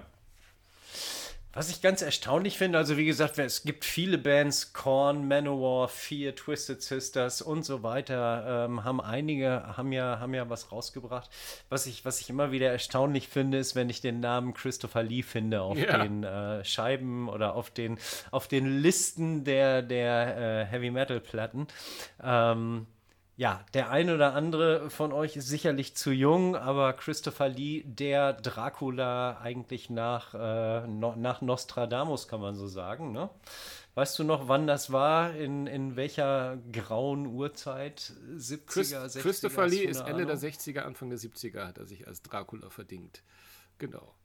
Was ich ganz erstaunlich finde, also wie gesagt, es gibt viele Bands, Korn, Manowar, Fear, Twisted Sisters und so weiter, ähm, haben einige, haben ja, haben ja was rausgebracht. Was ich, was ich immer wieder erstaunlich finde, ist, wenn ich den Namen Christopher Lee finde auf Ja. den äh, Scheiben oder auf den, auf den Listen der, der äh, Heavy Metal Platten. Ähm, ja, der ein oder andere von euch ist sicherlich zu jung, aber Christopher Lee, der Dracula eigentlich nach, äh, no, nach Nostradamus, kann man so sagen. Ne? Weißt du noch, wann das war? In, in welcher grauen Uhrzeit? 70er, Chris, 60er? Christopher Lee ist eine Ende der Ahnung? 60er, Anfang der 70er hat er sich als Dracula verdingt. Genau.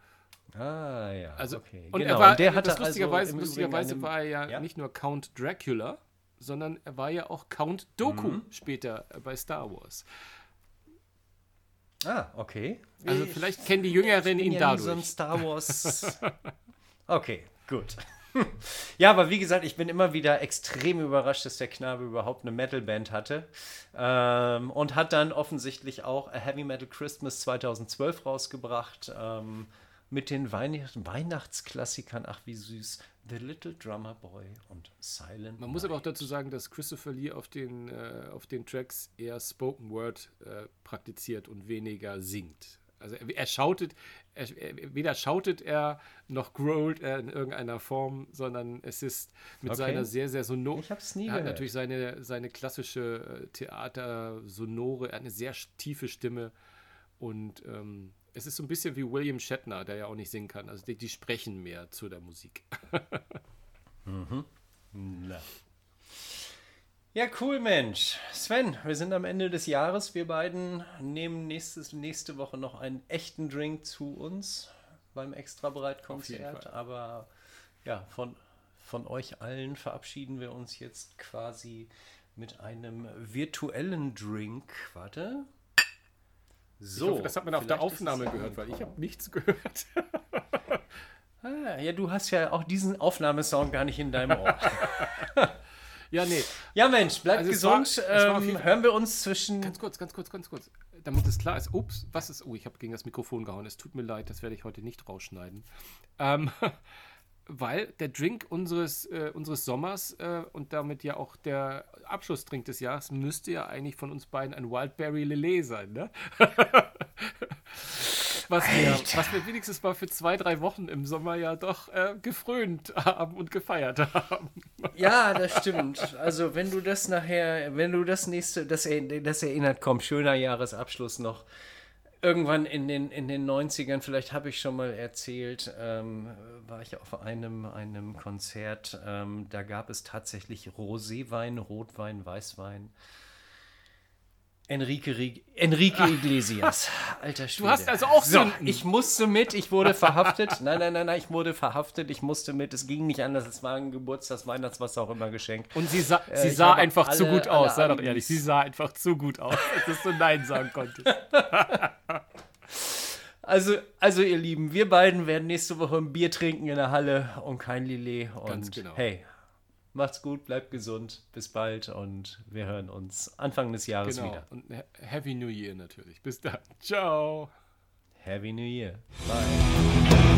Ah, ja. Also, okay. und genau. er war, der das hatte lustigerweise, also lustigerweise war er ja, ja? nicht nur Count Dracula, sondern er war ja auch Count Doku Mhm. später äh, bei Star Wars. Ah, okay. Also Ich vielleicht kennen die Jüngeren ihn ja nie so ein dadurch. Star Wars. [laughs] okay, gut. [laughs] Ja, aber wie gesagt, ich bin immer wieder extrem überrascht, dass der Knabe überhaupt eine Metalband hatte. Ähm, und hat dann offensichtlich auch A Heavy Metal Christmas 2012 rausgebracht. Ähm, mit den Weihn Weihnachtsklassikern, ach wie süß, The Little Drummer Boy und Silent Man muss aber auch dazu sagen, dass Christopher Lee auf den, äh, auf den Tracks eher Spoken Word äh, praktiziert und weniger singt. Also er, er schautet, er, er, weder schautet er noch growlt er in irgendeiner Form, sondern es ist mit Okay. seiner sehr, sehr sonor. Ich hab's nie Er hat gehört. natürlich seine, seine klassische äh, Theater-Sonore, er hat eine sehr tiefe Stimme und ähm, es ist so ein bisschen wie William Shatner, der ja auch nicht singen kann. Also die, die sprechen mehr zu der Musik. [laughs] Na. Ja, cool, Mensch. Sven, wir sind am Ende des Jahres. Wir beiden nehmen nächstes, nächste Woche noch einen echten Drink zu uns beim extra bereit Konzert. Aber ja, von, von euch allen verabschieden wir uns jetzt quasi mit einem virtuellen Drink. Warte. So, hoffe, das hat man auf der Aufnahme gehört, weil ich habe nichts gehört. [laughs] ah, ja, du hast ja auch diesen Aufnahmesong gar nicht in deinem Ohr. [laughs] ja, nee. Ja, Mensch, bleib also gesund. War, ähm, hören wir uns zwischen. Ganz kurz, ganz kurz, ganz kurz. Damit es klar ist. Ups, was ist. Oh, ich habe gegen das Mikrofon gehauen. Es tut mir leid, das werde ich heute nicht rausschneiden. Ähm, [laughs] weil der Drink unseres, äh, unseres Sommers äh, und damit ja auch der Abschlussdrink des Jahres müsste ja eigentlich von uns beiden ein Wildberry Lillet sein, ne? [laughs] was, wir, was wir wenigstens mal für zwei, drei Wochen im Sommer ja doch äh, gefrönt haben und gefeiert haben. [laughs] ja, das stimmt. Also wenn du das nachher, wenn du das nächste, das, das erinnert, komm, schöner Jahresabschluss noch irgendwann in den, in den 90ern, vielleicht habe ich schon mal erzählt, ähm, war ich auf einem, einem Konzert. Ähm, da gab es tatsächlich Roséwein, Rotwein, Weißwein. Enrique, Enrique Iglesias. Alter Schwede. Du hast also auch so. Ich musste mit, ich wurde verhaftet. [laughs] Nein, nein, nein, nein, ich wurde verhaftet. Ich musste mit. Es ging nicht anders. Es war ein Geburtstags-, Weihnachts-, was auch immer Geschenk. Und sie sah, äh, sie sah einfach alle, zu gut aus. Sei doch ehrlich. Sie sah einfach zu gut aus, [laughs] dass du Nein sagen konntest. [laughs] Also, also, ihr Lieben, wir beiden werden nächste Woche ein Bier trinken in der Halle und kein Lillet. Und Ganz genau. hey, Macht's gut, bleibt gesund. Bis bald und wir hören uns Anfang des Jahres genau. wieder. Und Happy New Year natürlich. Bis dann. Ciao. Happy New Year. Bye.